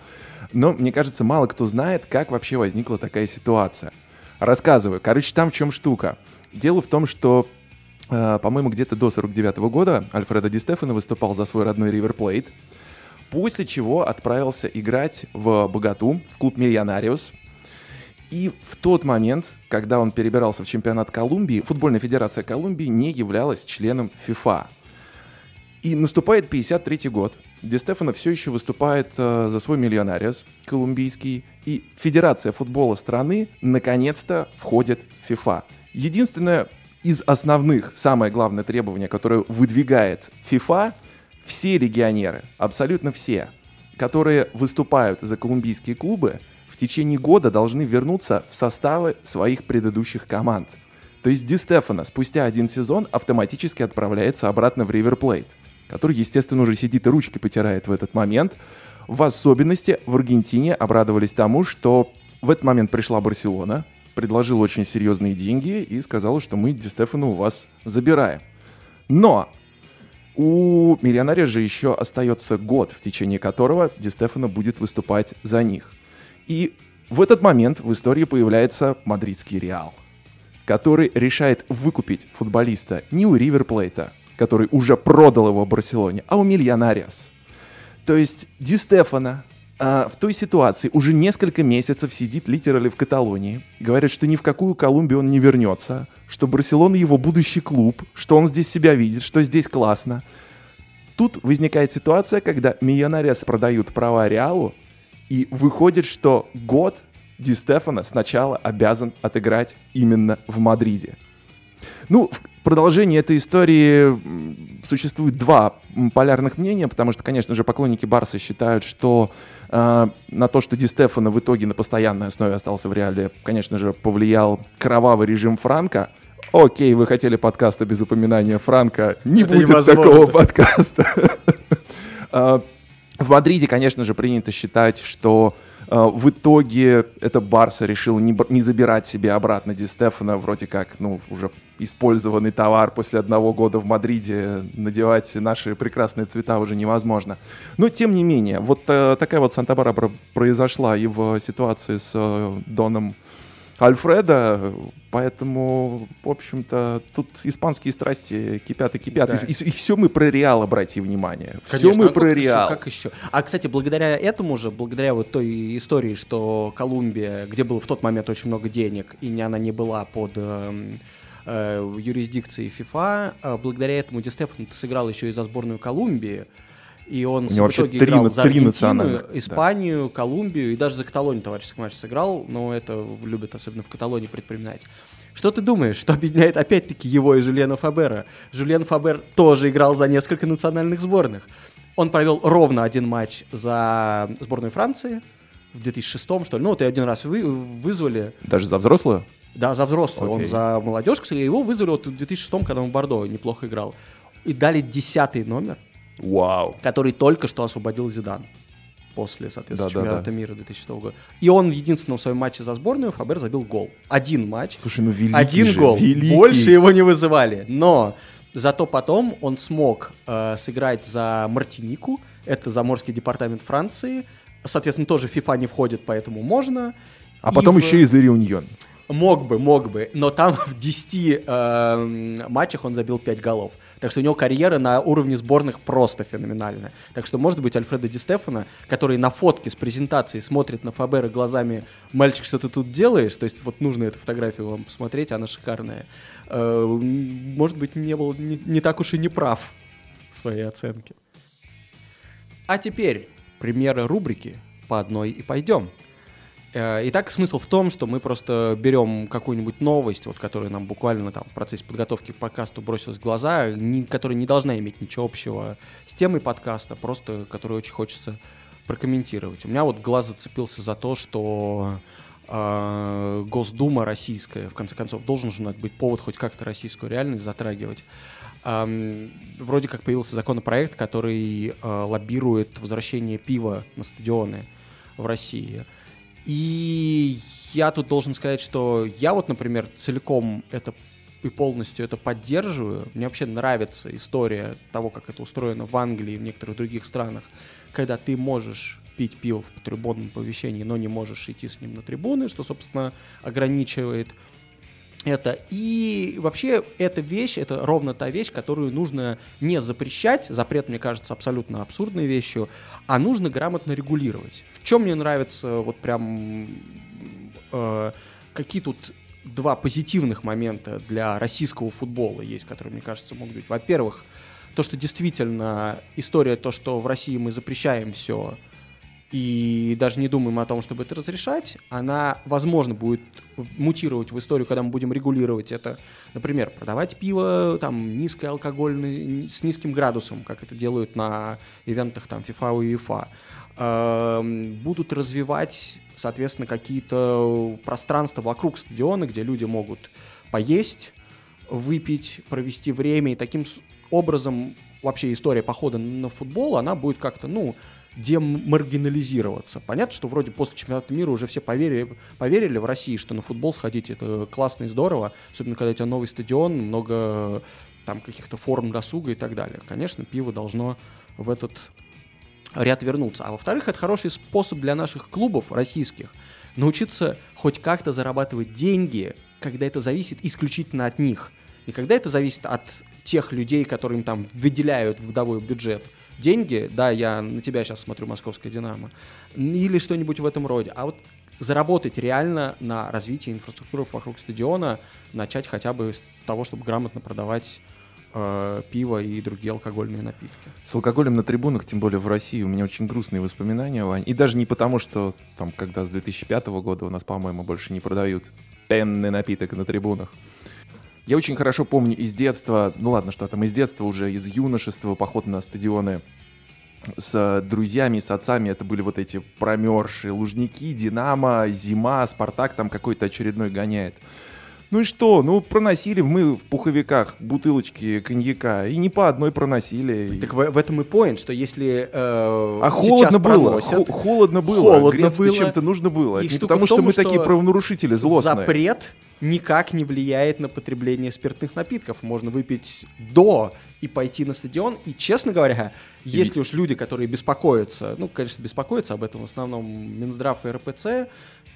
Но, мне кажется, мало кто знает, как вообще возникла такая ситуация. Рассказываю. Короче, там в чем штука. Дело в том, что, э, по-моему, где-то до 49 -го года Альфредо Ди Стефано выступал за свой родной Ривер Плейт, после чего отправился играть в Богату, в клуб Миллионариус. И в тот момент, когда он перебирался в чемпионат Колумбии, футбольная федерация Колумбии не являлась членом ФИФА. И наступает 53 год. Ди Стефано все еще выступает э, за свой миллионариас колумбийский. И Федерация футбола страны наконец-то входит в ФИФА. Единственное из основных, самое главное требование, которое выдвигает ФИФА, все легионеры, абсолютно все, которые выступают за колумбийские клубы, в течение года должны вернуться в составы своих предыдущих команд. То есть Ди Стефано спустя один сезон автоматически отправляется обратно в Ривер Плейт – который, естественно, уже сидит и ручки потирает в этот момент. В особенности в Аргентине обрадовались тому, что в этот момент пришла Барселона, предложила очень серьезные деньги и сказала, что мы Ди Стефана у вас забираем. Но у Миллионария же еще остается год, в течение которого Ди Стефано будет выступать за них. И в этот момент в истории появляется мадридский Реал, который решает выкупить футболиста не у Риверплейта, который уже продал его Барселоне, а у Мильонариас. То есть Ди Стефана а, в той ситуации уже несколько месяцев сидит литерали в Каталонии, говорит, что ни в какую Колумбию он не вернется, что Барселона его будущий клуб, что он здесь себя видит, что здесь классно. Тут возникает ситуация, когда Миллионариас продают права Реалу, и выходит, что год Ди Стефана сначала обязан отыграть именно в Мадриде. Ну, в продолжении этой истории существует два полярных мнения, потому что, конечно же, поклонники Барса считают, что э, на то, что Ди Стефано в итоге на постоянной основе остался в реале, конечно же, повлиял кровавый режим Франка. Окей, вы хотели подкаста без упоминания Франка, не Это будет невозможно. такого подкаста. А, В Мадриде, конечно же, принято считать, что э, в итоге это Барса решил не, не забирать себе обратно Ди Стефана, вроде как, ну, уже использованный товар после одного года в Мадриде, надевать наши прекрасные цвета уже невозможно. Но, тем не менее, вот э, такая вот Санта-Барбара произошла и в ситуации с э, Доном Альфреда, поэтому, в общем-то, тут испанские страсти кипят и кипят. Да. И, и, и все мы про Реал, обрати внимание. Конечно, все мы а про Реал. Еще, как еще? А, кстати, благодаря этому же, благодаря вот той истории, что Колумбия, где было в тот момент очень много денег, и она не была под... Э, э, юрисдикции ФИФА. Э, благодаря этому Ди Стефан сыграл еще и за сборную Колумбии. И он в итоге три, играл за Аргентину, Испанию, да. Колумбию и даже за Каталонию товарищеский матч сыграл, но это любят особенно в Каталонии предпринимать. Что ты думаешь, что объединяет опять-таки его и Жюльена Фабера? Жюльен Фабер тоже играл за несколько национальных сборных. Он провел ровно один матч за сборную Франции в 2006 что ли. Ну, вот и один раз вы, вызвали. Даже за взрослую? Да, за взрослую. Okay. Он за молодежь, кстати, его вызвали вот в 2006 когда он в Бордо неплохо играл. И дали десятый номер – Вау. Который только что освободил Зидан после, соответственно, да, чемпионата да, да. мира 2006 года. И он в единственном своем матче за сборную Фабер забил гол. Один матч. Слушай, ну великий Один же, гол. Великий. Больше его не вызывали. Но зато потом он смог э, сыграть за Мартинику. Это заморский департамент Франции. Соответственно, тоже FIFA не входит, поэтому можно. А и потом в... еще и за Реуньон. Мог бы, мог бы, но там в 10 э, матчах он забил 5 голов. Так что у него карьера на уровне сборных просто феноменальная. Так что, может быть, Альфредо Ди Стефано, который на фотке с презентацией смотрит на Фабера глазами «Мальчик, что ты тут делаешь?» То есть вот нужно эту фотографию вам посмотреть, она шикарная. Э, может быть, не был не, не так уж и не прав в своей оценке. А теперь примеры рубрики «По одной и пойдем». Э, итак, смысл в том, что мы просто берем какую-нибудь новость, вот, которая нам буквально там в процессе подготовки к подкасту бросилась в глаза, не, которая не должна иметь ничего общего с темой подкаста, просто которую очень хочется прокомментировать. У меня вот глаз зацепился за то, что э, Госдума российская, в конце концов, должен же быть повод хоть как-то российскую реальность затрагивать. Эм, вроде как появился законопроект, который э, лоббирует возвращение пива на стадионы в России. И я тут должен сказать, что я вот, например, целиком это и полностью это поддерживаю. Мне вообще нравится история того, как это устроено в Англии и в некоторых других странах, когда ты можешь пить пиво в трибунном помещении, но не можешь идти с ним на трибуны, что, собственно, ограничивает это. И вообще эта вещь, это ровно та вещь, которую нужно не запрещать, запрет, мне кажется, абсолютно абсурдной вещью, а нужно грамотно регулировать. Чем мне нравится вот прям э, какие тут два позитивных момента для российского футбола есть, которые, мне кажется, могут быть. Во-первых, то, что действительно история, то, что в России мы запрещаем все, и даже не думаем о том, чтобы это разрешать, она, возможно, будет мутировать в историю, когда мы будем регулировать это. Например, продавать пиво там низкоалкогольное, с низким градусом, как это делают на ивентах там FIFA и UEFA. Эм, будут развивать, соответственно, какие-то пространства вокруг стадиона, где люди могут поесть, выпить, провести время, и таким образом вообще история похода на футбол, она будет как-то, ну, демаргинализироваться. Понятно, что вроде после чемпионата мира уже все поверили, поверили в России, что на футбол сходить это классно и здорово, особенно когда у тебя новый стадион, много там каких-то форм досуга и так далее. Конечно, пиво должно в этот ряд вернуться. А во-вторых, это хороший способ для наших клубов российских научиться хоть как-то зарабатывать деньги, когда это зависит исключительно от них. И когда это зависит от тех людей, которым там выделяют в годовой бюджет – деньги, да, я на тебя сейчас смотрю, московская «Динамо», или что-нибудь в этом роде, а вот заработать реально на развитии инфраструктуры вокруг стадиона, начать хотя бы с того, чтобы грамотно продавать э, пиво и другие алкогольные напитки. С алкоголем на трибунах, тем более в России, у меня очень грустные воспоминания, Вань. И даже не потому, что там, когда с 2005 года у нас, по-моему, больше не продают пенный напиток на трибунах. Я очень хорошо помню из детства, ну ладно, что там из детства уже, из юношества, поход на стадионы с друзьями, с отцами, это были вот эти промерзшие лужники, Динамо, Зима, Спартак там какой-то очередной гоняет. Ну и что? Ну, проносили мы в пуховиках бутылочки коньяка, и не по одной проносили. Так в, в этом и поинт, что если э, А холодно было, проносят, холодно было, холодно было. чем-то нужно было. И Не потому в что том, мы что такие правонарушители злостные. запрет никак не влияет на потребление спиртных напитков. Можно выпить до и пойти на стадион. И, честно говоря, если уж люди, которые беспокоятся, ну, конечно, беспокоятся об этом в основном Минздрав и РПЦ,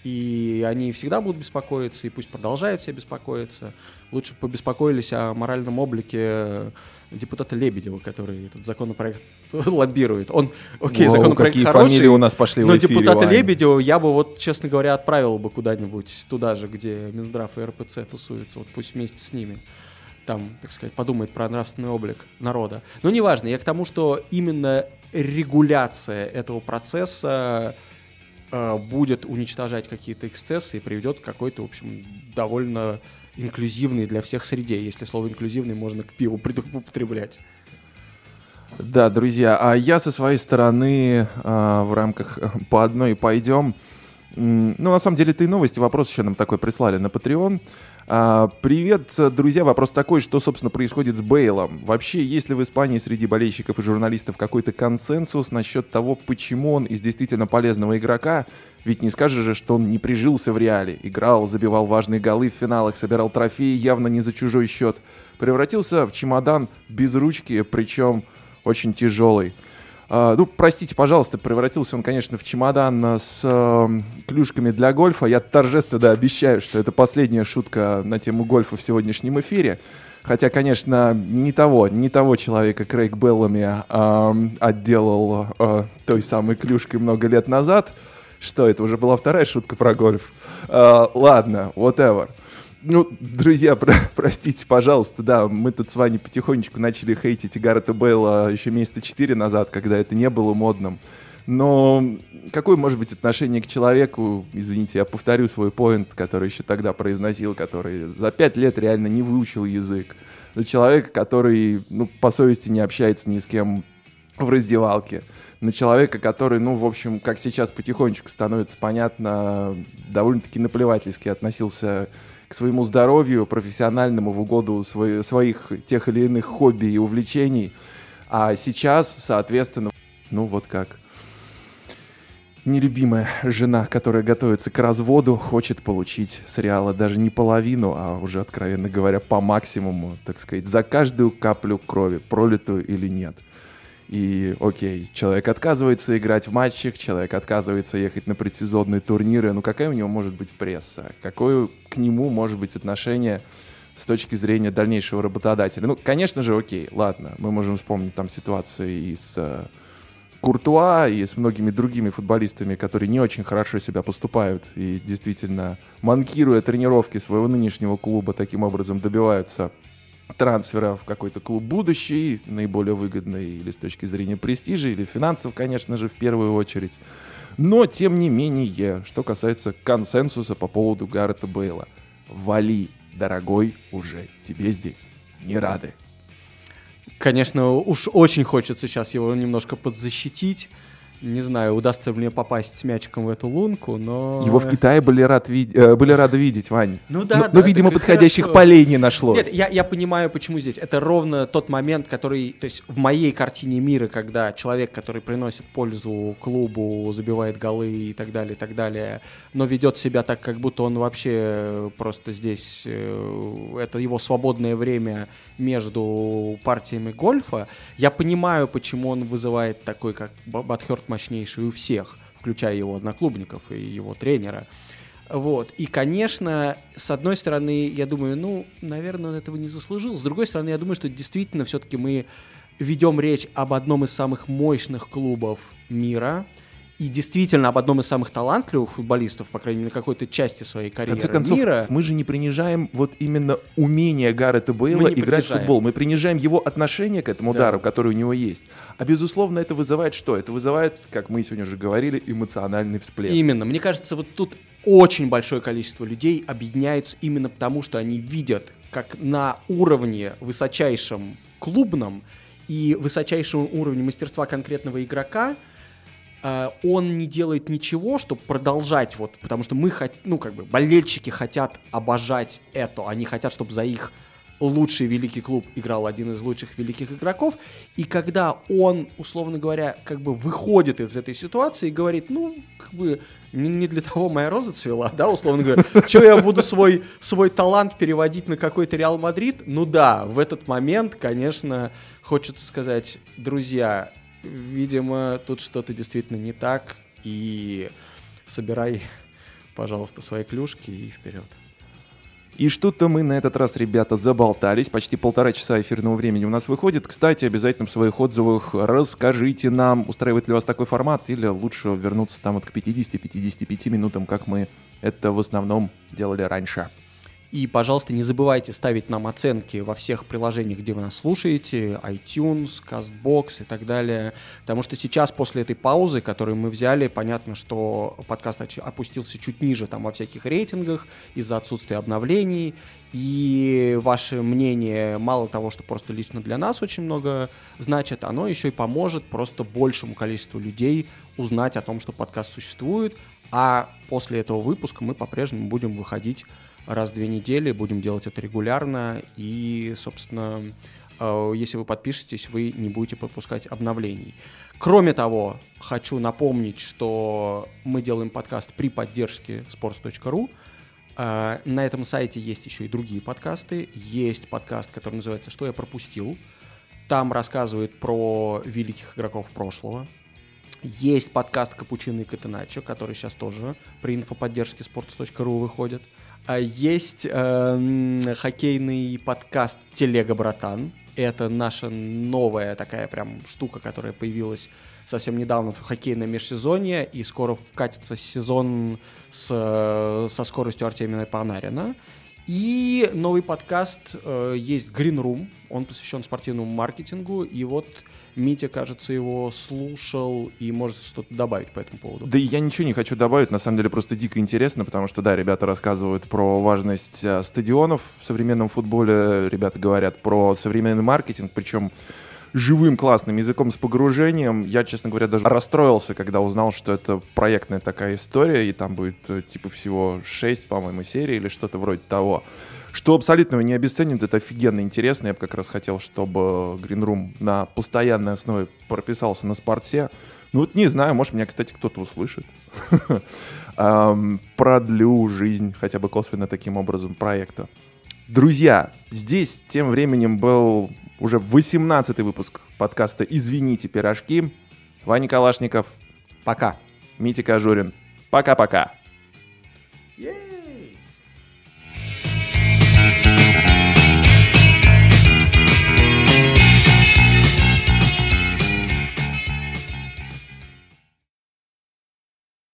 и они всегда будут беспокоиться, и пусть продолжают себя беспокоиться. Лучше побеспокоились о моральном облике депутата Лебедева, который этот законопроект лоббирует. Он, окей, Воу, законопроект какие хороший, фамилии у нас пошли в но эфире, депутата Вань. Лебедева я бы вот, честно говоря, отправил бы куда-нибудь туда же, где Минздрав и РПЦ тусуются, вот пусть вместе с ними там, так сказать, подумает про нравственный облик народа. Но неважно, я к тому, что именно регуляция этого процесса э, будет уничтожать какие-то эксцессы и приведет к какой-то, в общем, довольно инклюзивной для всех среде, если слово инклюзивный можно к пиву употреблять. Да, друзья, а я со своей стороны а, в рамках э, по одной пойдем. Ну, на самом деле, ты новости, вопрос еще нам такой прислали на Patreon. А, Привет, друзья, вопрос такой, что, собственно, происходит с Бейлом? Вообще, есть ли в Испании среди болельщиков и журналистов какой-то консенсус насчет того, почему он из действительно полезного игрока, ведь не скажешь же, что он не прижился в реале, играл, забивал важные голы в финалах, собирал трофеи явно не за чужой счет, превратился в чемодан без ручки, причем очень тяжелый. А, ну, простите, пожалуйста, превратился он, конечно, в чемодан а, с э, клюшками для гольфа. Я торжественно обещаю, что это последняя шутка на тему гольфа в сегодняшнем эфире. Хотя, конечно, не того, не того человека Крейг Беллами а, отделал а, той самой клюшкой много лет назад. Что это уже была вторая шутка про гольф? А, ладно, whatever. Ну, друзья, про- простите, пожалуйста, да, мы тут с вами потихонечку начали хейтить Гаррета Бейла еще месяца четыре назад, когда это не было модным. Но какое может быть отношение к человеку, извините, я повторю свой поинт, который еще тогда произносил, который за пять лет реально не выучил язык. За человека, который, ну, по совести не общается ни с кем в раздевалке. На человека, который, ну, в общем, как сейчас потихонечку становится понятно, довольно-таки наплевательски относился к своему здоровью профессиональному в угоду свой- своих тех или иных хобби и увлечений. А сейчас, соответственно, ну вот как нелюбимая жена, которая готовится к разводу, хочет получить с Реала даже не половину, а уже, откровенно говоря, по максимуму, так сказать, за каждую каплю крови, пролитую или нет. И, окей, человек отказывается играть в матчах, человек отказывается ехать на предсезонные турниры. Ну, какая у него может быть пресса? Какое к нему может быть отношение с точки зрения дальнейшего работодателя? Ну, конечно же, окей, ладно, мы можем вспомнить там ситуации и с э, Куртуа, и с многими другими футболистами, которые не очень хорошо себя поступают и действительно, манкируя тренировки своего нынешнего клуба, таким образом добиваются трансфера в какой-то клуб будущий, наиболее выгодный или с точки зрения престижа, или финансов, конечно же, в первую очередь. Но, тем не менее, что касается консенсуса по поводу Гаррета Бейла. Вали, дорогой, уже тебе здесь не рады. Конечно, уж очень хочется сейчас его немножко подзащитить. Не знаю, удастся мне попасть с мячиком в эту лунку, но... Его в Китае были, рад вид- э, были рады видеть, Вань. Ну да, но, да, но, видимо, подходящих хорошо. полей не нашлось. Нет, я, я понимаю, почему здесь. Это ровно тот момент, который, то есть в моей картине мира, когда человек, который приносит пользу клубу, забивает голы и так далее, и так далее, но ведет себя так, как будто он вообще просто здесь, э, это его свободное время между партиями гольфа, я понимаю, почему он вызывает такой, как Б- Батхерт мощнейший у всех, включая его одноклубников и его тренера. Вот. И, конечно, с одной стороны, я думаю, ну, наверное, он этого не заслужил. С другой стороны, я думаю, что действительно все-таки мы ведем речь об одном из самых мощных клубов мира и действительно об одном из самых талантливых футболистов, по крайней мере, какой-то части своей В карьеры конце концов, мира. мы же не принижаем вот именно умение Гаррета Бейла играть в принижаем. футбол. Мы принижаем его отношение к этому Да. удару, который у него есть. А безусловно, это вызывает что? Это вызывает, как мы сегодня уже говорили, эмоциональный всплеск. Именно. Мне кажется, вот тут очень большое количество людей объединяются именно потому, что они видят, как на уровне высочайшем клубном и высочайшем уровне мастерства конкретного игрока он не делает ничего, чтобы продолжать, вот, потому что мы хотим, ну, как бы, болельщики хотят обожать это, они хотят, чтобы за их лучший великий клуб играл один из лучших великих игроков, и когда он, условно говоря, как бы выходит из этой ситуации и говорит, ну, как бы, не для того моя роза цвела, да, условно говоря, что я буду свой, свой талант переводить на какой-то Реал Мадрид? Ну да, в этот момент, конечно, хочется сказать, друзья, видимо, тут что-то действительно не так, и собирай, пожалуйста, свои клюшки и вперед. И что-то мы на этот раз, ребята, заболтались. Почти полтора часа эфирного времени у нас выходит. Кстати, обязательно в своих отзывах расскажите нам, устраивает ли вас такой формат, или лучше вернуться там вот к 50-55 минутам, как мы это в основном делали раньше. И, пожалуйста, не забывайте ставить нам оценки во всех приложениях, где вы нас слушаете, iTunes, CastBox и так далее. Потому что сейчас, после этой паузы, которую мы взяли, понятно, что подкаст опустился чуть ниже там во всяких рейтингах из-за отсутствия обновлений. И ваше мнение, мало того, что просто лично для нас очень много значит, оно еще и поможет просто большему количеству людей узнать о том, что подкаст существует. А после этого выпуска мы по-прежнему будем выходить раз в две недели, будем делать это регулярно, и, собственно, э, если вы подпишетесь, вы не будете пропускать обновлений. Кроме того, хочу напомнить, что мы делаем подкаст при поддержке sports.ru. Э, на этом сайте есть еще и другие подкасты. Есть подкаст, который называется «Что я пропустил?». Там рассказывают про великих игроков прошлого. Есть подкаст «Капучино и Катеначо», который сейчас тоже при инфоподдержке sports.ru выходит. Есть э, хоккейный подкаст «Телега, братан». Это наша новая такая прям штука, которая появилась совсем недавно в хоккейном межсезонье, и скоро вкатится сезон с, со скоростью Артемия Панарина. И новый подкаст э, есть Green Room, он посвящен спортивному маркетингу, и вот Митя, кажется, его слушал и может что-то добавить по этому поводу. Да я ничего не хочу добавить, на самом деле просто дико интересно, потому что, да, ребята рассказывают про важность а, стадионов в современном футболе, ребята говорят про современный маркетинг, причем живым классным языком с погружением. Я, честно говоря, даже расстроился, когда узнал, что это проектная такая история, и там будет э, типа всего 6, по-моему, серий или что-то вроде того. Что абсолютно не обесценит, это офигенно интересно. Я бы как раз хотел, чтобы Room на постоянной основе прописался на спорте. Ну вот не знаю, может меня, кстати, кто-то услышит. Продлю жизнь хотя бы косвенно таким образом проекта. Друзья, здесь тем временем был уже 18-й выпуск подкаста «Извините, пирожки». Ваня Калашников. Пока. Митя Кожурин. Пока-пока. Yeah.